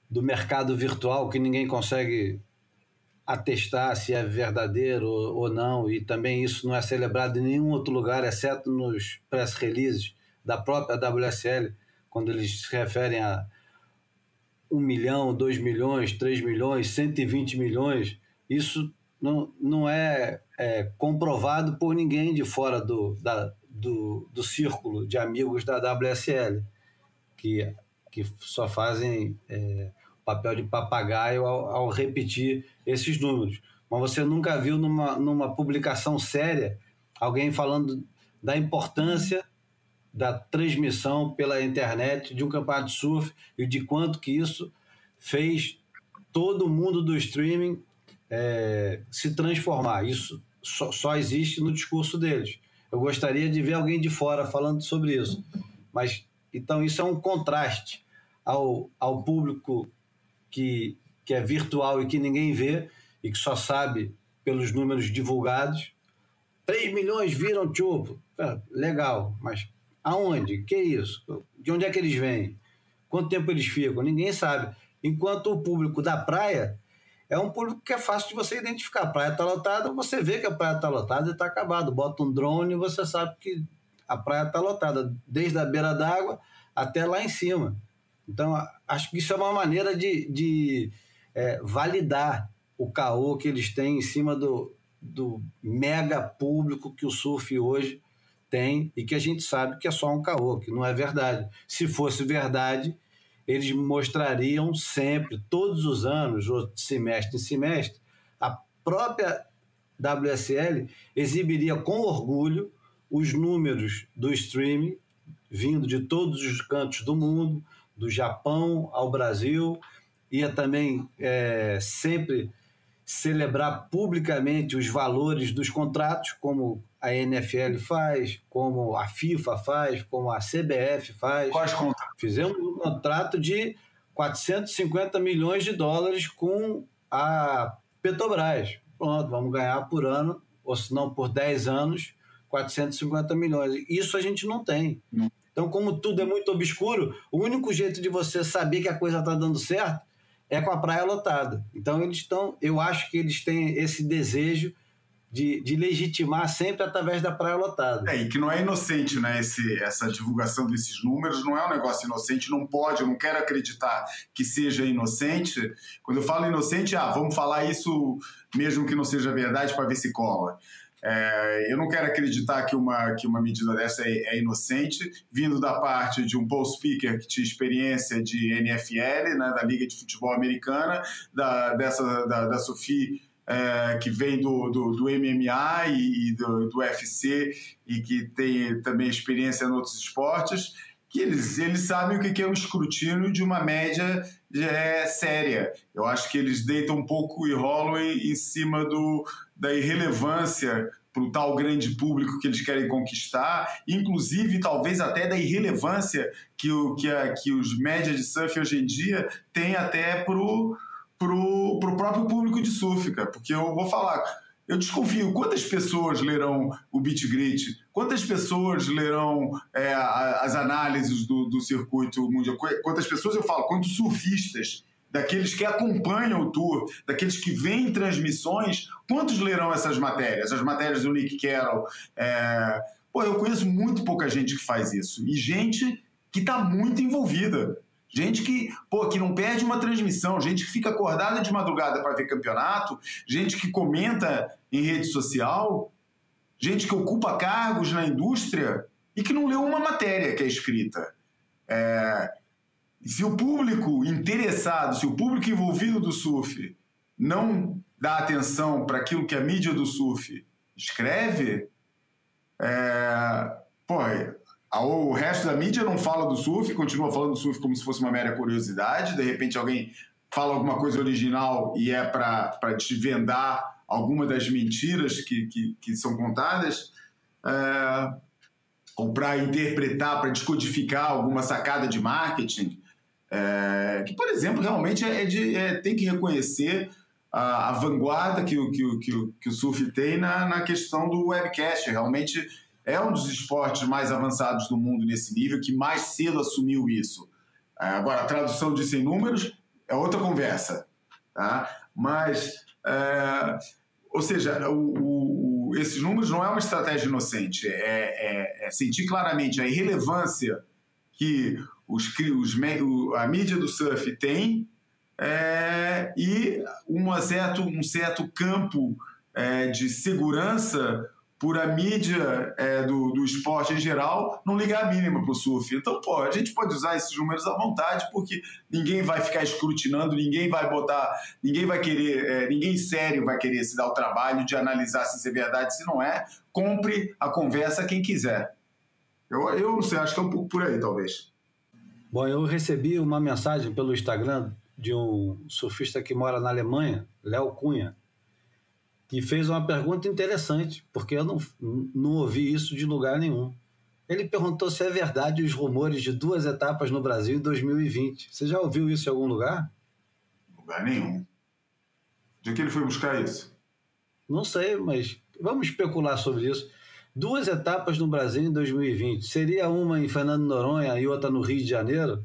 do mercado virtual que ninguém consegue atestar se é verdadeiro ou não, e também isso não é celebrado em nenhum outro lugar, exceto nos press releases da própria WSL, quando eles se referem a 1 milhão, 2 milhões, 3 milhões, 120 milhões. Isso não, não é, é comprovado por ninguém de fora do, da, do, do círculo de amigos da WSL, que, que só fazem. É, papel de papagaio ao, ao repetir esses números. mas você nunca viu numa, numa publicação séria alguém falando da importância da transmissão pela internet de um campeonato de surf e de quanto que isso fez todo mundo do streaming é, se transformar. Isso só, só, existe no discurso deles. Eu gostaria de ver alguém de fora falando sobre isso. Mas então isso é um contraste ao, ao público que, que é virtual e que ninguém vê e que só sabe pelos números divulgados. 3 milhões viram Chupo. Legal, mas Aonde? Que isso? De onde é que eles vêm? Quanto tempo eles ficam? Ninguém sabe. Enquanto o público da praia é um público que é fácil de você identificar. A praia está lotada, você vê que a praia está lotada e está acabado. Bota um drone e você sabe que a praia está lotada, desde a beira d'água até lá em cima. Então, acho que isso é uma maneira de, de é, validar o caô que eles têm em cima do, do mega público que o surf hoje tem e que a gente sabe que é só um caô, que não é verdade. Se fosse verdade, eles mostrariam sempre, todos os anos, semestre em semestre, a própria WSL exibiria com orgulho os números do streaming vindo de todos os cantos do mundo, do Japão ao Brasil, ia também é, sempre celebrar publicamente os valores dos contratos, como a NFL faz, como a FIFA faz, como a CBF faz. Quais contratos? Fizemos um contrato de 450 milhões de dólares com a Petrobras. Pronto, vamos ganhar por ano, ou se não por 10 anos, 450 milhões. Isso a gente não tem. Não. Então, como tudo é muito obscuro, o único jeito de você saber que a coisa está dando certo é com a praia lotada. Então, eles estão, eu acho que eles têm esse desejo de, de, legitimar sempre através da praia lotada. É, e que não é inocente, né? Esse, essa divulgação desses números não é um negócio inocente, não pode, eu não quero acreditar que seja inocente. Quando eu falo inocente, ah, vamos falar isso mesmo que não seja verdade para ver se cola. É, eu não quero acreditar que uma, que uma medida dessa é, é, inocente, vindo da parte de um Paul Speaker que tinha experiência de NFL, né, da Liga de Futebol Americana, da, dessa, da, da Sophie é, que vem do, do, do MMA e, e do, do, UFC e que tem também experiência em outros esportes, que eles, eles sabem o que é o escrutínio de uma média é, séria. Eu acho que eles deitam um pouco e rolam em, em cima do, da irrelevância para o tal grande público que eles querem conquistar, inclusive talvez até da irrelevância que, o, que, a, que os médias de surf hoje em dia têm até para o pro, pro próprio público de surf, cara. Porque eu vou falar, eu desconfio quantas pessoas lerão o Beat Grit, quantas pessoas lerão é, as análises do, do circuito mundial, quantas pessoas eu falo, quantos surfistas, daqueles que acompanham o tour, daqueles que veem transmissões, quantos lerão essas matérias? As matérias do Nick Carroll. É... Pô, eu conheço muito pouca gente que faz isso. E gente que está muito envolvida. Gente que, pô, que não perde uma transmissão, gente que fica acordada de madrugada para ver campeonato, gente que comenta em rede social, gente que ocupa cargos na indústria e que não leu uma matéria que é escrita. É... Se o público interessado, se o público envolvido do surf não dá atenção para aquilo que a mídia do surf escreve, é... pô, o resto da mídia não fala do surf, continua falando do surf como se fosse uma mera curiosidade. De repente alguém fala alguma coisa original e é para desvendar alguma das mentiras que, que, que são contadas, é, ou para interpretar, para descodificar alguma sacada de marketing. É, que, por exemplo, realmente é de, é, tem que reconhecer a, a vanguarda que o, que, o, que, o, que o surf tem na, na questão do webcast. Realmente é um dos esportes mais avançados do mundo nesse nível, que mais cedo assumiu isso. É, agora, a tradução disso em números é outra conversa. Tá? Mas, é, ou seja, o, o, esses números não é uma estratégia inocente, é, é, é sentir claramente a irrelevância que os, os, a mídia do surf tem é, e uma certo, um certo campo é, de segurança por a mídia é, do, do esporte em geral não ligar a mínima para o surf. Então, pô, a gente pode usar esses números à vontade, porque ninguém vai ficar escrutinando, ninguém vai botar, ninguém vai querer, é, ninguém sério vai querer se dar o trabalho de analisar se isso é verdade, se não é. Compre a conversa quem quiser. Eu, eu não sei, acho que é um pouco por aí, talvez. Bom, eu recebi uma mensagem pelo Instagram de um surfista que mora na Alemanha, Léo Cunha, que fez uma pergunta interessante, porque eu não, não ouvi isso de lugar nenhum. Ele perguntou se é verdade os rumores de duas etapas no Brasil em 2020. Você já ouviu isso em algum lugar? Lugar nenhum. De que ele foi buscar isso? Não sei, mas vamos especular sobre isso. Duas etapas no Brasil em 2020. Seria uma em Fernando Noronha e outra no Rio de Janeiro?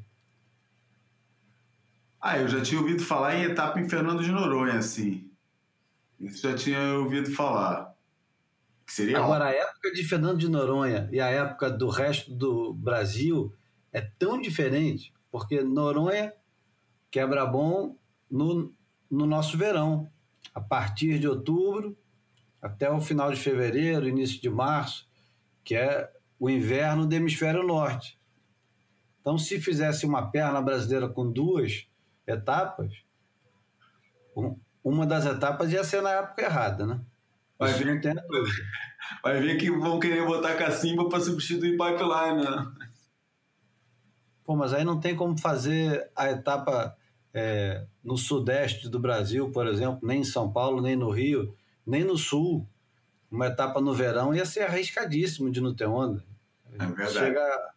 Ah, eu já tinha ouvido falar em etapa em Fernando de Noronha, sim. Isso já tinha ouvido falar. Que seria Agora, óbvio. a época de Fernando de Noronha e a época do resto do Brasil é tão diferente, porque Noronha quebra bom no, no nosso verão. A partir de outubro até o final de fevereiro, início de março, que é o inverno do hemisfério norte. Então, se fizesse uma perna brasileira com duas etapas, uma das etapas ia ser na época errada, né? Vai ver, não tem Vai ver que vão querer botar cacimba para substituir pipeline, né? Pô, mas aí não tem como fazer a etapa é, no sudeste do Brasil, por exemplo, nem em São Paulo, nem no Rio, nem no sul. Uma etapa no verão ia ser arriscadíssimo de não ter onda. É verdade. Chega,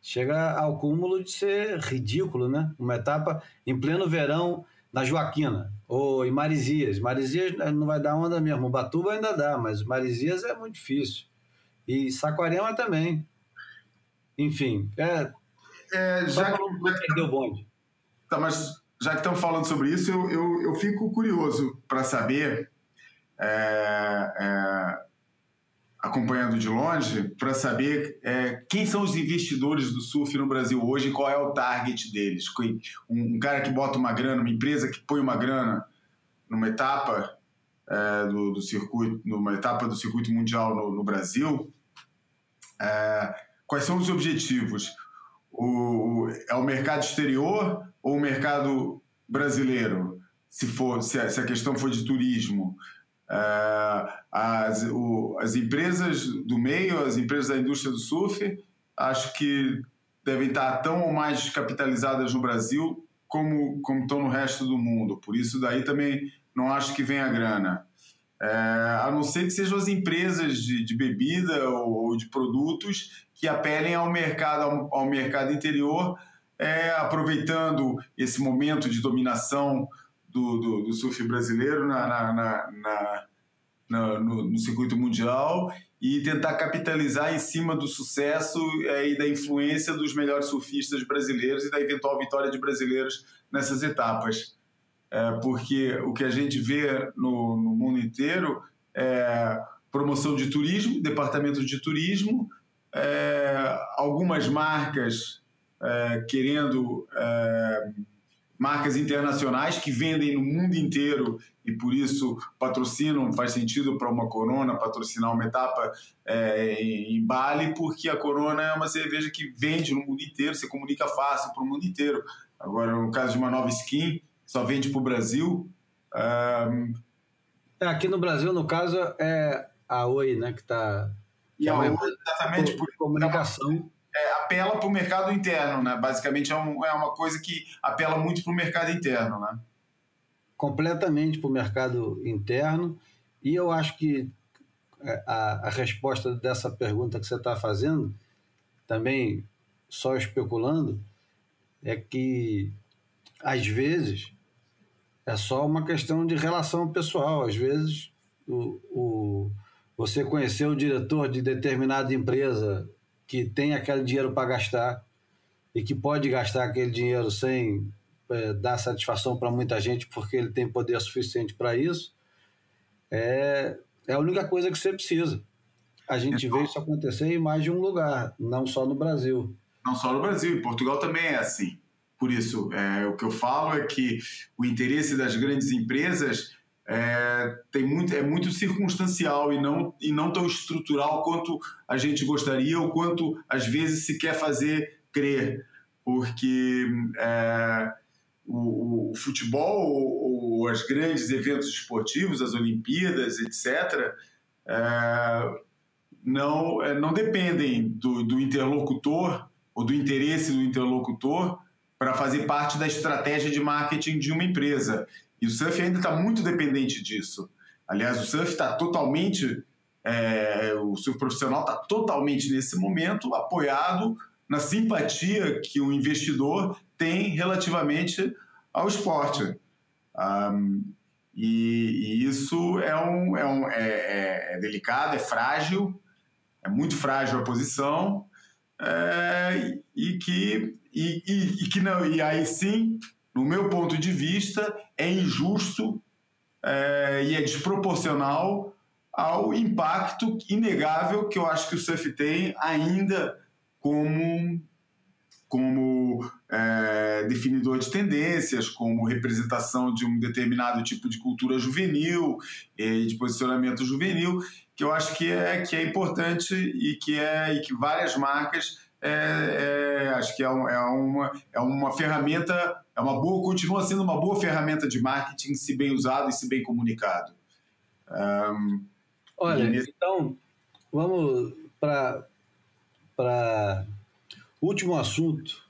chega ao cúmulo de ser ridículo, né? Uma etapa em pleno verão na Joaquina ou em Marizias. Marizias não vai dar onda mesmo. Batuba ainda dá, mas Marizias é muito difícil. E Saquarema também. Enfim, é. é já que, perdeu o bonde. Tá, mas já que estão falando sobre isso, eu, eu, eu fico curioso para saber. É, é, acompanhando de longe para saber é, quem são os investidores do surf no Brasil hoje e qual é o target deles. Um, um, cara que bota uma grana, uma empresa que põe uma grana numa etapa é, do, do, circuito, numa etapa do circuito mundial no, no Brasil, é, quais são os objetivos? O, é o mercado exterior ou o mercado brasileiro? Se for, se a, se a questão for de turismo, as, o, as empresas do meio, as empresas da indústria do surf, acho que devem estar tão ou mais capitalizadas no Brasil como, como estão no resto do mundo. Por isso, daí também não acho que venha grana. É, a não ser que sejam as empresas de, de bebida ou, ou, de produtos que apelem ao mercado, ao, ao mercado interior, é, aproveitando esse momento de dominação do, do, do surf brasileiro na, na, na, na no, no, circuito mundial e tentar capitalizar em cima do sucesso é, e da influência dos melhores surfistas brasileiros e da eventual vitória de brasileiros nessas etapas. É, porque o que a gente vê no, no mundo inteiro é promoção de turismo, departamento de turismo, é, algumas marcas é, querendo é, marcas internacionais que vendem no mundo inteiro e por isso patrocinam, faz sentido para uma Corona patrocinar uma etapa é, em Bali, porque a Corona é uma cerveja que vende no mundo inteiro, se comunica fácil para o mundo inteiro. Agora, no caso de uma nova skin, só vende para o Brasil. Um... É, aqui no Brasil, no caso, é a Oi, né, que está... E a Oi, exatamente por, por comunicação é, apela para o mercado interno, né? Basicamente é, um, é uma coisa que apela muito para o mercado interno, né? Completamente para o mercado interno. E eu acho que é, a, a resposta dessa pergunta que você está fazendo, também só especulando, é que às vezes é só uma questão de relação pessoal. Às vezes o, o, você conheceu o diretor de determinada empresa que tem aquele dinheiro para gastar e que pode gastar aquele dinheiro sem é, dar satisfação para muita gente porque ele tem poder suficiente para isso, é, é a única coisa que você precisa. A gente então, vê isso acontecer em mais de um lugar, não só no Brasil. Não só no Brasil, em Portugal também é assim. Por isso, é, o que eu falo é que o interesse das grandes empresas é, tem muito, é muito circunstancial e não, e não tão estrutural quanto a gente gostaria ou quanto às vezes se quer fazer crer. Porque é, o, o, futebol ou, ou os grandes eventos esportivos, as Olimpíadas, etc., é, não, é, não dependem do, do interlocutor ou do interesse do interlocutor para fazer parte da estratégia de marketing de uma empresa. E o surf ainda está muito dependente disso. Aliás, o surf está totalmente, é, o surf profissional está totalmente nesse momento apoiado na simpatia que o investidor tem relativamente ao esporte. Um, e, e, isso é, um, é, um, é, é, é, delicado, é frágil, é muito frágil a posição, é, e que, e, e, e, que não, e aí sim, no meu ponto de vista, é injusto é, e é desproporcional ao impacto inegável que eu acho que o surf tem ainda como como é, definidor de tendências, como representação de um determinado tipo de cultura juvenil e de posicionamento juvenil, que eu acho que é, que é importante e que, é, e que várias marcas é, é, acho que é, um, é, uma, é uma ferramenta, é uma boa, continua sendo uma boa ferramenta de marketing se bem usado e se bem comunicado. Um, Olha, nesse... então vamos para último assunto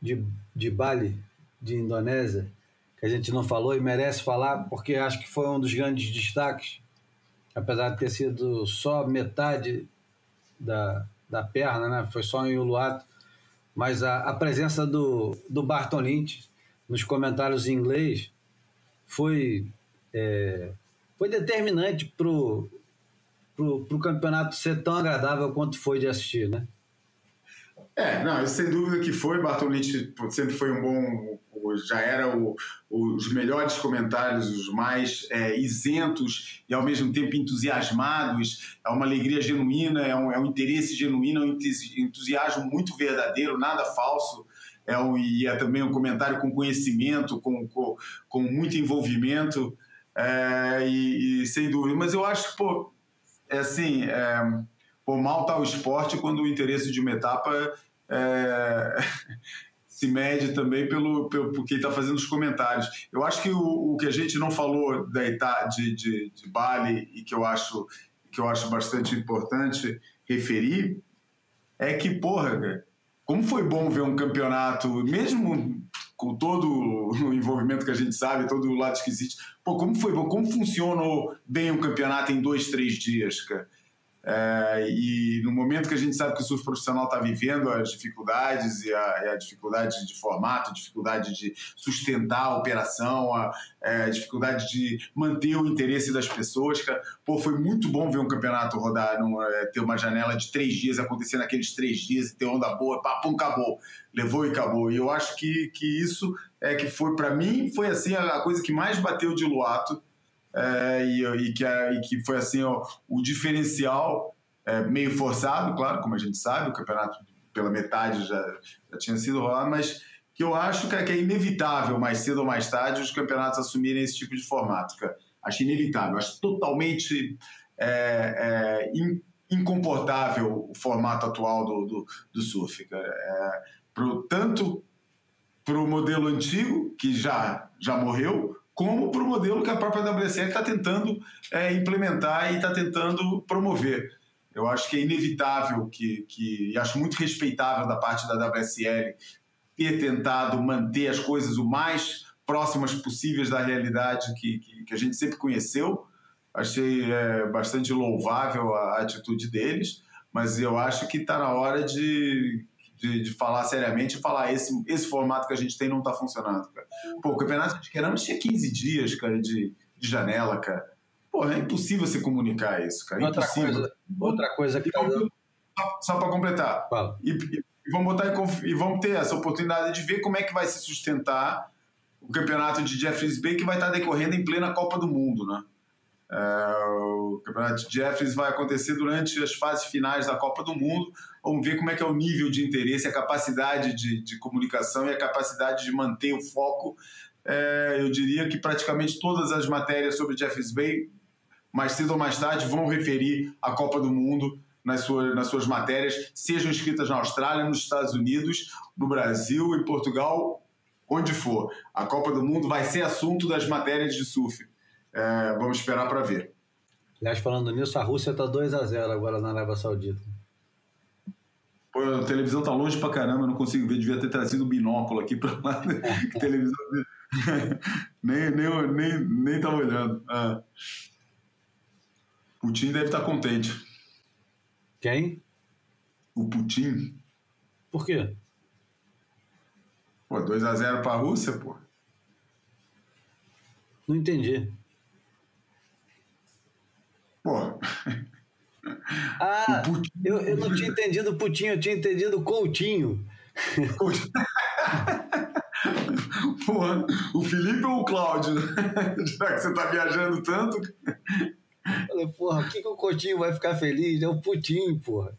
de, de Bali, de Indonésia, que a gente não falou e merece falar, porque acho que foi um dos grandes destaques, apesar de ter sido só metade da, da perna, né? foi só em Uluato, mas a, a presença do, do Barton Lynch nos comentários em inglês foi, é, foi determinante para o campeonato ser tão agradável quanto foi de assistir, né? É, não, sem dúvida que foi. Bartolini sempre foi um bom. Já era o, os melhores comentários, os mais é, isentos e ao mesmo tempo entusiasmados. É uma alegria genuína, é um, é um interesse genuíno, é um entusiasmo muito verdadeiro, nada falso. É um, e é também um comentário com conhecimento, com, com, com muito envolvimento. É, e, e, sem dúvida. Mas eu acho pô, é assim. É, pô, mal está o esporte quando o interesse de uma etapa é, se mede também pelo, pelo por quem está fazendo os comentários. Eu acho que o, o, que a gente não falou da etapa de, de, de Bali e que eu acho que eu acho bastante importante referir é que, porra, como foi bom ver um campeonato, mesmo com todo o envolvimento que a gente sabe, todo o lado esquisito, pô, como foi bom, como funcionou bem um campeonato em dois, três dias, cara. É, e no momento que a gente sabe que o surf profissional está vivendo as dificuldades e a, e a, dificuldade de formato, dificuldade de sustentar a operação, a, é, dificuldade de manter o interesse das pessoas, cara, pô, foi muito bom ver um campeonato rodar, é, ter uma janela de três dias, acontecer naqueles três dias, ter onda boa, pum, acabou, levou e acabou. E eu acho que, que isso é que foi, para mim, foi assim a, a coisa que mais bateu de Luato é, e, e, que, é, e, que, foi assim ó, o diferencial é, meio forçado, claro, como a gente sabe, o campeonato pela metade já, já tinha sido rolado, mas que eu acho que é inevitável, mais cedo ou mais tarde, os campeonatos assumirem esse tipo de formato. Cara. Acho inevitável, acho totalmente é, é, in, incomportável o formato atual do, do, do surf. Cara. É, pro, tanto para o modelo antigo, que já, já morreu, como para o modelo que a própria WSL está tentando é, implementar e está tentando promover. Eu acho que é inevitável que, que, e acho muito respeitável da parte da WSL ter tentado manter as coisas o mais próximas possíveis da realidade que, que, que a gente sempre conheceu. Achei é, bastante louvável a atitude deles, mas eu acho que está na hora de de, de, falar seriamente e falar esse, esse formato que a gente tem não tá funcionando, cara. Pô, o campeonato de Queramos tinha 15 dias, cara, de, de janela, cara. Porra, é impossível você comunicar isso, cara. Outra impossível. coisa, outra coisa que tá dando... Só, só para completar. Fala. E, e, vamos botar e vamos ter essa oportunidade de ver como é que vai se sustentar o campeonato de Jeffries Bay que vai estar decorrendo em plena Copa do Mundo, né? É, o campeonato de Jeffries vai acontecer durante as fases finais da Copa do Mundo. Vamos ver como é que é o nível de interesse, a capacidade de, de comunicação e a capacidade de manter o foco é, eu diria que praticamente todas as matérias sobre Jeffers Bay, mais cedo ou mais tarde, vão referir a Copa do Mundo nas suas, nas suas matérias, sejam escritas na Austrália, nos Estados Unidos, no Brasil, em Portugal, onde for. A Copa do Mundo vai ser assunto das matérias de surf. É, vamos esperar para ver. Aliás, falando nisso, a Rússia está 2 a 0 agora na Arábia Saudita. Pô, a televisão tá longe pra caramba, eu não consigo ver. Devia ter trazido o binóculo aqui pra lá. televisão. nem, nem, nem, nem tava olhando. Ah. Putin deve estar tá contente. Quem? O Putin. Por quê? Pô, 2x0 pra Rússia, pô. Não entendi. Pô. Ah, eu, eu não tinha entendido Putinho, eu tinha entendido Coutinho. Porra, o Felipe ou o Cláudio? Já que você tá viajando tanto. Falei, porra, o que, que o Coutinho vai ficar feliz? É o Putin, porra.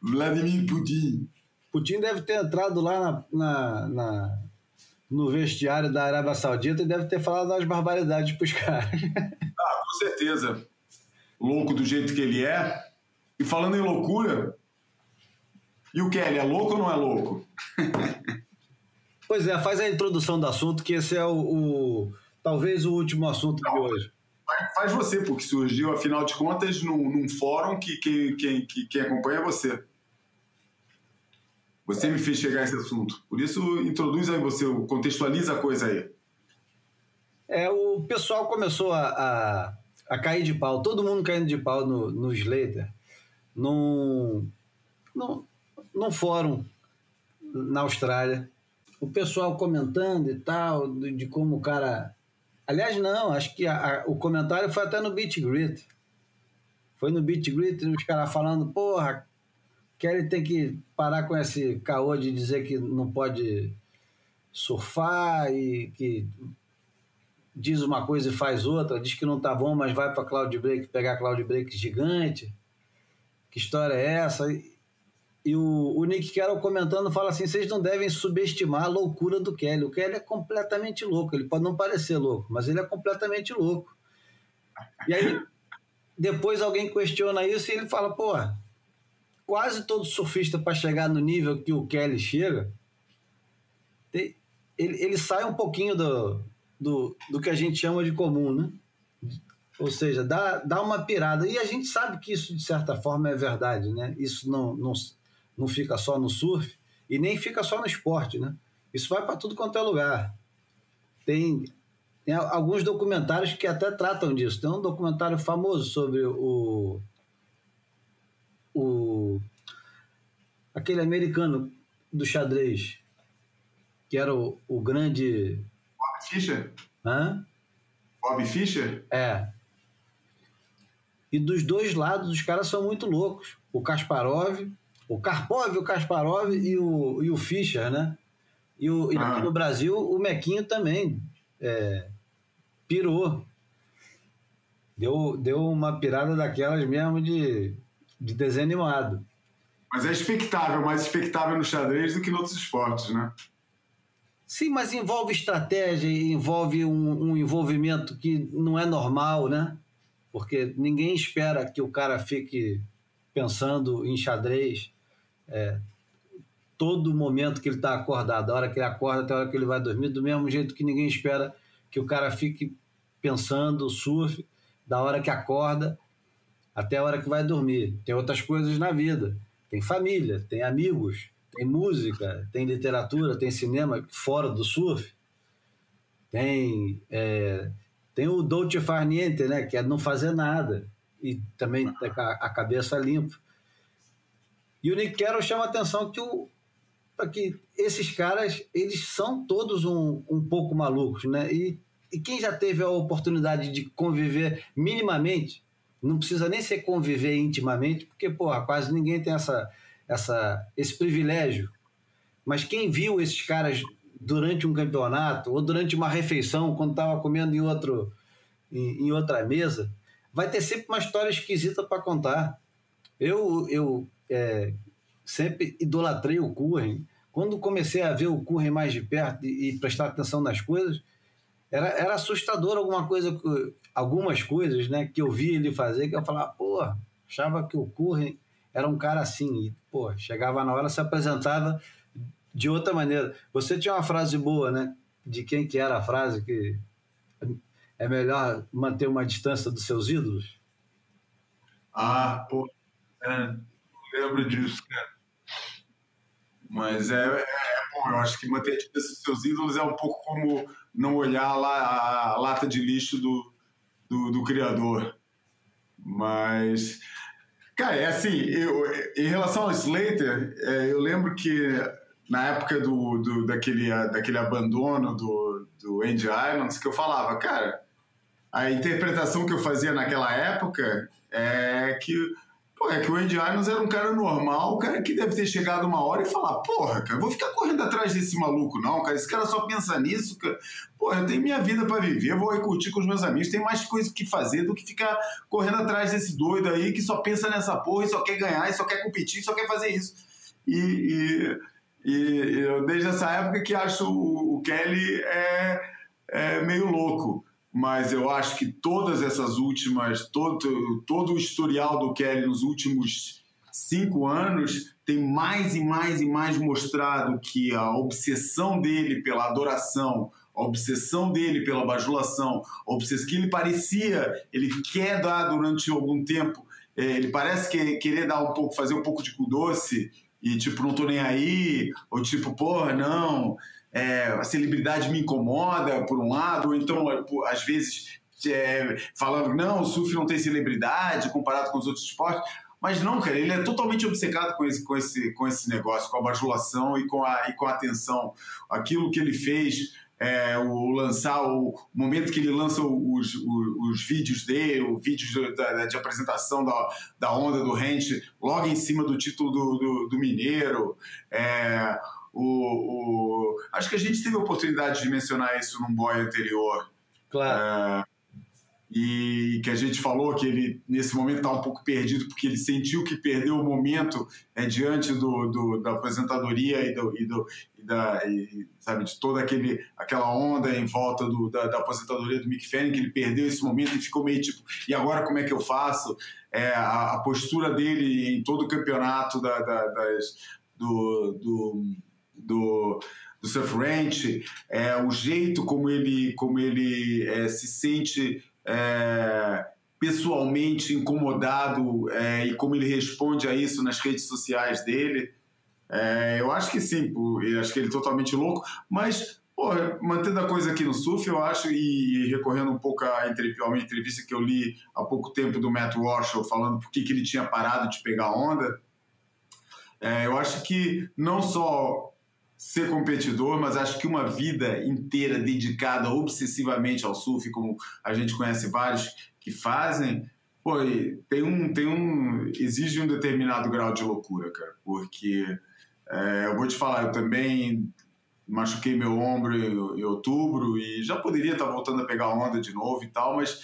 Vladimir Putin. Putin deve ter entrado lá na, na, na, no vestiário da Arábia Saudita e deve ter falado umas barbaridades pros caras. Ah, com certeza louco do jeito que ele é. E falando em loucura, e o Kelly, é louco ou não é louco? pois é, faz a introdução do assunto, que esse é o, o talvez o último assunto não, de hoje. Faz você, porque surgiu, afinal de contas, num, num fórum que quem, quem, que, quem acompanha é você. Você me fez chegar a esse assunto. Por isso, introduz aí você, contextualiza a coisa aí. É, o pessoal começou a, a a cair de pau, todo mundo caindo de pau no, no Slater, num, num, num fórum na Austrália. O pessoal comentando e tal, de, de como o cara. Aliás, não, acho que a, a, o comentário foi até no Beat Grit. Foi no Beat Grit, os caras falando, porra, Kelly tem que parar com esse caô de dizer que não pode surfar e que diz uma coisa e faz outra, diz que não tá bom, mas vai para Cloud Break pegar Cloud Break gigante. Que história é essa? E o, o Nick Carroll comentando fala assim: vocês não devem subestimar a loucura do Kelly. O Kelly é completamente louco. Ele pode não parecer louco, mas ele é completamente louco. E aí, depois alguém questiona isso e ele fala: pô, quase todo surfista para chegar no nível que o Kelly chega, ele, ele sai um pouquinho do, do, do que a gente chama de comum, né? Ou seja, dá, dá uma pirada. E a gente sabe que isso, de certa forma, é verdade, né? Isso não, não, não fica só no surf e nem fica só no esporte, né? Isso vai para tudo quanto é lugar. Tem, tem alguns documentários que até tratam disso. Tem um documentário famoso sobre o, o aquele americano do xadrez, que era o, o grande Fischer? Hã? Bob Fischer? É. E dos dois lados, os caras são muito loucos. O Kasparov, o Karpov, o Kasparov e o, e o Fischer, né? E, o, e ah. aqui no Brasil, o Mequinho também é, pirou. Deu, deu uma pirada daquelas mesmo de, de desenho animado. Mas é expectável, mais expectável no xadrez do que em outros esportes, né? Sim, mas envolve estratégia, envolve um, um, envolvimento que não é normal, né? Porque ninguém espera que o cara fique pensando em xadrez é, todo momento que ele está acordado, a hora que ele acorda até a hora que ele vai dormir, do mesmo jeito que ninguém espera que o cara fique pensando surf da hora que acorda até a hora que vai dormir. Tem outras coisas na vida, tem família, tem amigos, tem música, tem literatura, tem cinema fora do surf. Tem, é, tem o dolce far niente, né? Que é não fazer nada. E também ter a cabeça limpa. E o Nick Carroll chama a atenção que, o, que esses caras, eles são todos um, um pouco malucos, né? E, e quem já teve a oportunidade de conviver minimamente, não precisa nem ser conviver intimamente, porque, porra, quase ninguém tem essa essa, esse privilégio. Mas quem viu esses caras durante um campeonato ou durante uma refeição, quando estava comendo em, outro, em, em, outra mesa, vai ter sempre uma história esquisita para contar. Eu, eu é, sempre idolatrei o Curren quando comecei a ver o Curry mais de perto e, e prestar atenção nas coisas, era, era assustador alguma coisa, algumas coisas né, que eu via ele fazer, que eu falava, pô, achava que o Curry era um cara assim. E, pô, chegava na hora, se apresentava de outra maneira. Você tinha uma frase boa, né? De quem que era a frase que é melhor manter uma distância dos seus ídolos? Ah, pô, é, lembro disso, cara. Mas é, é, é, bom, eu acho que manter a distância dos seus ídolos é um pouco como não olhar lá a lata de lixo do, do, do criador. Mas, cara, é assim, eu, em relação ao Slater, é, eu lembro que na época do, do, daquele, daquele abandono do, do Andy Irons, que eu falava, cara, a interpretação que eu fazia naquela época é que Pô, é que o Andy Irons era um cara normal, um cara que deve ter chegado uma hora e falar, porra, cara, vou ficar correndo atrás desse maluco, não, cara, esse cara só pensa nisso, cara. Porra, eu tenho minha vida para viver, vou aí curtir com os meus amigos, tem mais coisa que fazer do que ficar correndo atrás desse doido aí que só pensa nessa porra e só quer ganhar, e só quer competir, e só quer fazer isso. E, e, e eu, desde essa época que acho o, o Kelly é, é meio louco mas eu acho que todas essas últimas, todo, todo o historial do Kelly nos últimos cinco anos tem mais e mais e mais mostrado que a obsessão dele pela adoração, a obsessão dele pela bajulação, a obsessão que ele parecia, ele quer dar durante algum tempo, é, ele parece que, querer dar um pouco, fazer um pouco de cu doce e tipo, não tô nem aí, ou tipo, porra, não, é, a celebridade me incomoda, por um lado, ou então, às vezes, é, falando, não, o surf não tem celebridade comparado com os outros esportes. Mas não, cara, ele é totalmente obcecado com esse, com esse, com esse negócio, com a bajulação e com a, e com a atenção. Aquilo que ele fez, é, o lançar, o, momento que ele lança os, os, os vídeos dele, o vídeo de, de, de, apresentação da, da onda do Rente, logo em cima do título do, do, do Mineiro. É, o, o, acho que a gente teve a oportunidade de mencionar isso num boy anterior. Claro. É, e que a gente falou que ele, nesse momento, está um pouco perdido, porque ele sentiu que perdeu o momento é, diante do, do, da aposentadoria e, do, e, do, e da, e, sabe, de toda aquele, aquela onda em volta do, da, da, aposentadoria do Mick Fanning, que ele perdeu esse momento e ficou meio tipo, e agora como é que eu faço? É, a, a postura dele em todo o campeonato da, da, das, do, do do, do Surf Ranch, é, o jeito como ele, como ele é, se sente é, pessoalmente incomodado é, e como ele responde a isso nas redes sociais dele. É, eu acho que sim, eu acho que ele é totalmente louco, mas porra, mantendo a coisa aqui no surf, eu acho, e, e recorrendo um pouco a uma entrevista que eu li há pouco tempo do Matt Walsh, falando por que, que ele tinha parado de pegar onda, é, eu acho que não só ser competidor, mas acho que uma vida inteira dedicada obsessivamente ao surf, como a gente conhece vários que fazem, pô, tem um, tem um, exige um determinado grau de loucura, cara, porque é, eu vou te falar, eu também machuquei meu ombro em, em outubro e já poderia estar voltando a pegar onda de novo e tal, mas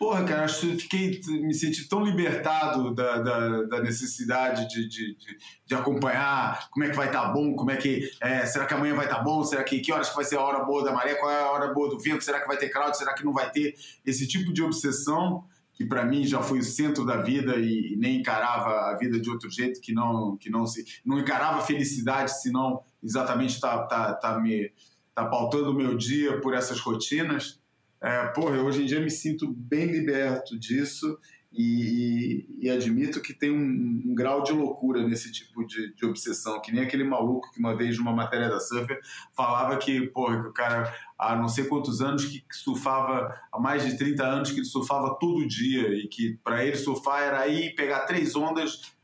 Porra, cara, acho que fiquei, me senti tão libertado da, da, da necessidade de, de, de, de, acompanhar como é que vai estar tá bom, como é que. É, será que amanhã vai estar tá bom? Será que que horas que vai ser a hora boa da maré? Qual é a hora boa do vento? Será que vai ter crowd? Será que não vai ter? Esse tipo de obsessão que para mim já foi o centro da vida e, e, nem encarava a vida de outro jeito, que não que não se não encarava a felicidade, senão exatamente está tá, tá me tá pautando o meu dia por essas rotinas. É, porra, hoje em dia me sinto bem liberto disso e, e, e admito que tem um, um, grau de loucura nesse tipo de, de, obsessão, que nem aquele maluco que uma vez numa matéria da Surfer falava que, porra, que o cara há não sei quantos anos que surfava, há mais de 30 anos que surfava todo dia e que para ele surfar era ir pegar três ondas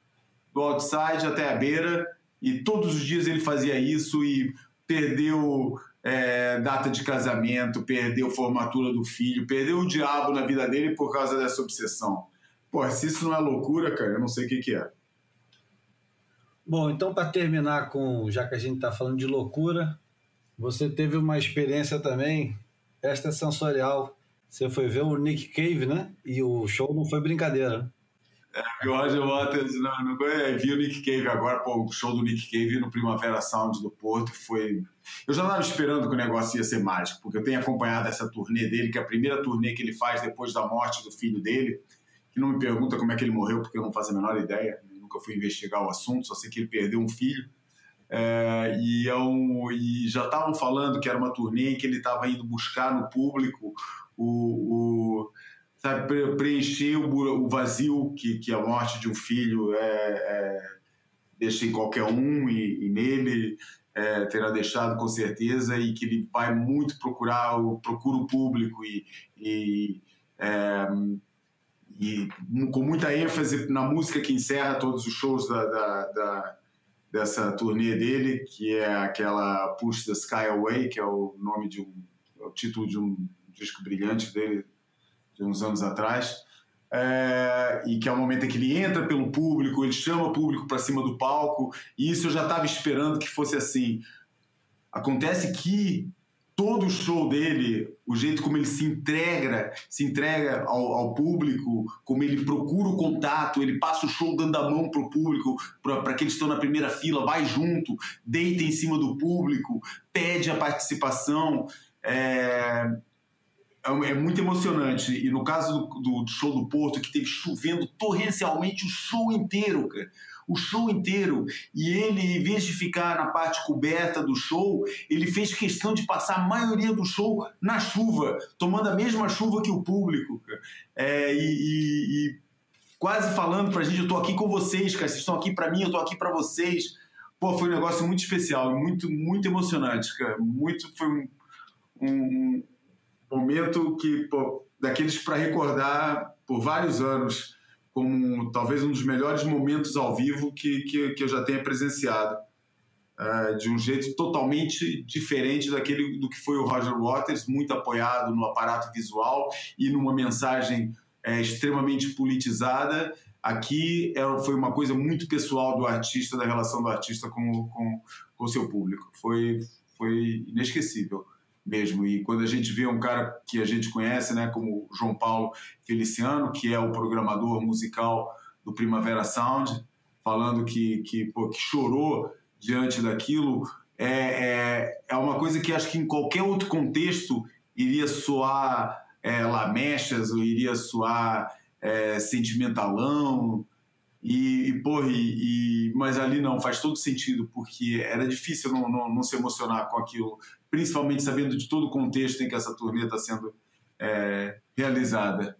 do outside até a beira e todos os dias ele fazia isso e perdeu é, data de casamento, perdeu formatura do filho, perdeu o diabo na vida dele por causa dessa obsessão. Pô, se isso não é loucura, cara, eu não sei o que, que é. Bom, então para terminar com, já que a gente está falando de loucura, você teve uma experiência também esta sensorial. Você foi ver o Nick Cave, né? E o show não foi brincadeira. É, o Roger Waters não, não é, vi o Nick Cave agora, pô, o show do Nick Cave no Primavera Sound do Porto foi. Eu já estava esperando que o negócio ia ser mágico, porque eu tenho acompanhado essa turnê dele, que é a primeira turnê que ele faz depois da morte do filho dele, que não me pergunta como é que ele morreu, porque eu não faço a menor ideia, nunca fui investigar o assunto, só sei que ele perdeu um filho. É, e, é um, e já estavam falando que era uma turnê em que ele estava indo buscar no público o, o sabe, preencher o, vazio que, que a morte de um filho é, é deixa em qualquer um e, e nele é, terá deixado com certeza e que ele vai muito procurar o procura o público e, e, é, e com muita ênfase na música que encerra todos os shows da, da, da dessa turnê dele, que é aquela Push the Sky Away, que é o nome de um, é o título de um disco brilhante dele de uns anos atrás. É, e que é o momento em que ele entra pelo público, ele chama o público para cima do palco, e isso eu já estava esperando que fosse assim. Acontece que todo o show dele, o jeito como ele se entrega, se entrega ao, ao, público, como ele procura o contato, ele passa o show dando a mão para o público, para aqueles que estão na primeira fila, vai junto, deita em cima do público, pede a participação. É, é, é muito emocionante. E no caso do, do show do Porto, que teve chovendo torrencialmente o show inteiro, cara o show inteiro. E ele, em vez de ficar na parte coberta do show, ele fez questão de passar a maioria do show na chuva, tomando a mesma chuva que o público. É, e, e, e, quase falando pra gente: eu tô aqui com vocês, cara, vocês estão aqui para mim, eu tô aqui para vocês. Pô, foi um negócio muito especial, muito, muito emocionante, cara. Muito, foi um, um momento que, pô, daqueles para recordar por vários anos como talvez um dos melhores momentos ao vivo que, que, que eu já tenha presenciado. Uh, de um jeito totalmente diferente daquele do que foi o Roger Waters, muito apoiado no aparato visual e numa mensagem é, extremamente politizada. Aqui é, foi uma coisa muito pessoal do artista, da relação do artista com, com, com o seu público. Foi, foi inesquecível mesmo. E quando a gente vê um cara que a gente conhece, né, como João Paulo Feliciano, que é o programador musical do Primavera Sound, falando que, que, pô, que chorou diante daquilo, é, é, é uma coisa que acho que em qualquer outro contexto iria soar é, lamechas ou iria soar é, sentimentalão. E, e, porra, e, e, mas ali não, faz todo sentido, porque era difícil não, não, não se emocionar com aquilo principalmente sabendo de todo o contexto em que essa turnê está sendo é, realizada.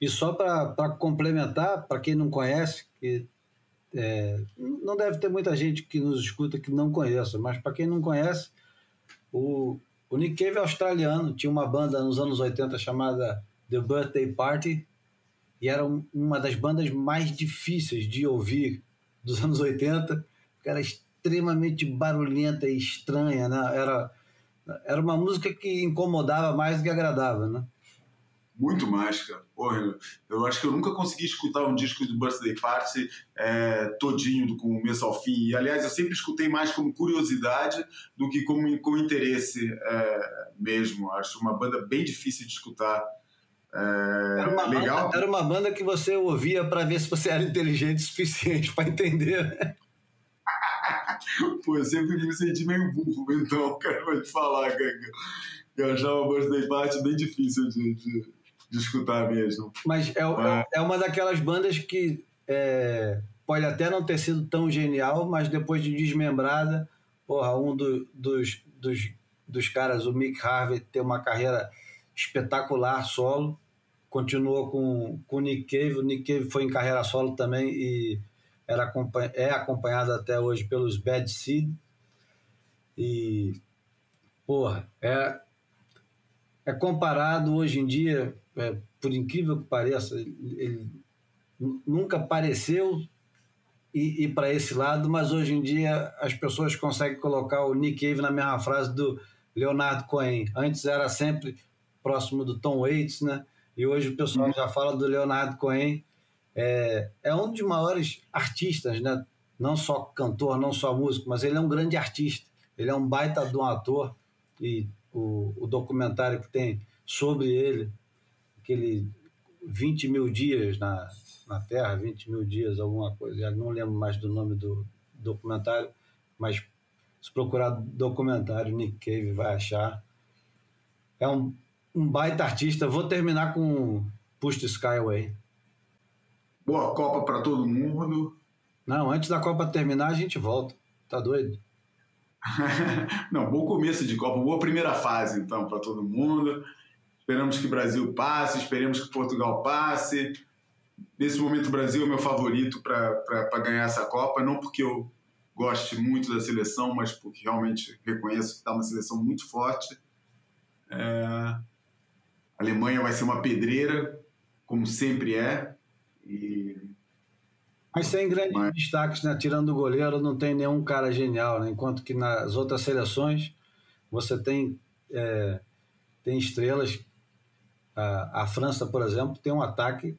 E só para complementar, para quem não conhece, que é, não deve ter muita gente que nos escuta que não conheça, mas para quem não conhece, o, o Nick Cave é australiano, tinha uma banda nos anos 80 chamada The Birthday Party, e era uma das bandas mais difíceis de ouvir dos anos 80, porque era extremamente barulhenta e estranha, né? Era era uma música que incomodava mais do que agradava, né? Muito mais, cara. Porra, eu acho que eu nunca consegui escutar um disco do Birthday Party é, todinho, do começo ao fim. E, aliás, eu sempre escutei mais como curiosidade do que como com interesse é, mesmo. Acho uma banda bem difícil de escutar. É, era, uma legal. Banda, era uma banda que você ouvia para ver se você era inteligente o suficiente para entender. Né? Pô, eu sempre me senti meio burro, então, cara, vou te falar, cara. Eu achava o Birthday Party bem difícil de, de, de escutar mesmo. Mas é, é, é uma daquelas bandas que é, pode até não ter sido tão genial, mas depois de desmembrada, porra, um do, dos, dos, dos caras, o Mick Harvey, tem uma carreira espetacular solo, continuou com, com o Nick Cave, o Nick Cave foi em carreira solo também e era, é acompanhado até hoje pelos Bad Seed. E, porra, é, é comparado hoje em dia, é, por incrível que pareça, ele nunca pareceu ir, ir para esse lado, mas hoje em dia as pessoas conseguem colocar o Nick Cave na mesma frase do Leonardo Cohen. Antes era sempre próximo do Tom Waits, né? E hoje o pessoal uhum. já fala do Leonardo Cohen é, é um dos maiores artistas, né? não só cantor, não só músico, mas ele é um grande artista. Ele é um baita de um ator e o, o documentário que tem sobre ele, aquele 20 mil dias na, na Terra, 20 mil dias, alguma coisa. Eu não lembro mais do nome do documentário, mas se procurar documentário, Nick Cave vai achar. É um, um baita artista. Vou terminar com Push the Skyway. Boa Copa para todo mundo. Não, antes da Copa terminar, a gente volta. Tá doido? Não, bom começo de Copa, boa primeira fase, então, para todo mundo. Esperamos que o Brasil passe, esperemos que Portugal passe. Nesse momento, o Brasil é o meu favorito para ganhar essa Copa, não porque eu goste muito da seleção, mas porque realmente reconheço que está uma seleção muito forte. É... A Alemanha vai ser uma pedreira, como sempre é. E... Mas sem grandes mas... destaques, né? tirando o goleiro, não tem nenhum cara genial, né? enquanto que nas outras seleções você tem, é, tem estrelas. A, a França, por exemplo, tem um ataque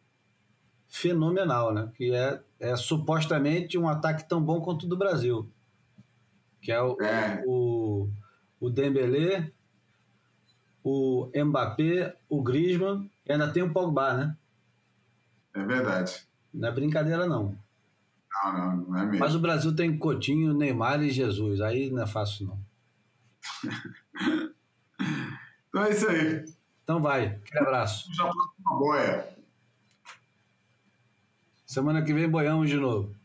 fenomenal, né? que é, é supostamente um ataque tão bom quanto o do Brasil, que é o, é. o, o Dembélé, o Mbappé, o Griezmann e ainda tem o Pogba, né? É verdade. Não é brincadeira, não. Não, não, não é mesmo. Mas o Brasil tem Coutinho, Neymar e Jesus. Aí não é fácil, não. então é isso aí. Então vai. Aquele abraço. Já uma boia. Semana que vem boiamos de novo.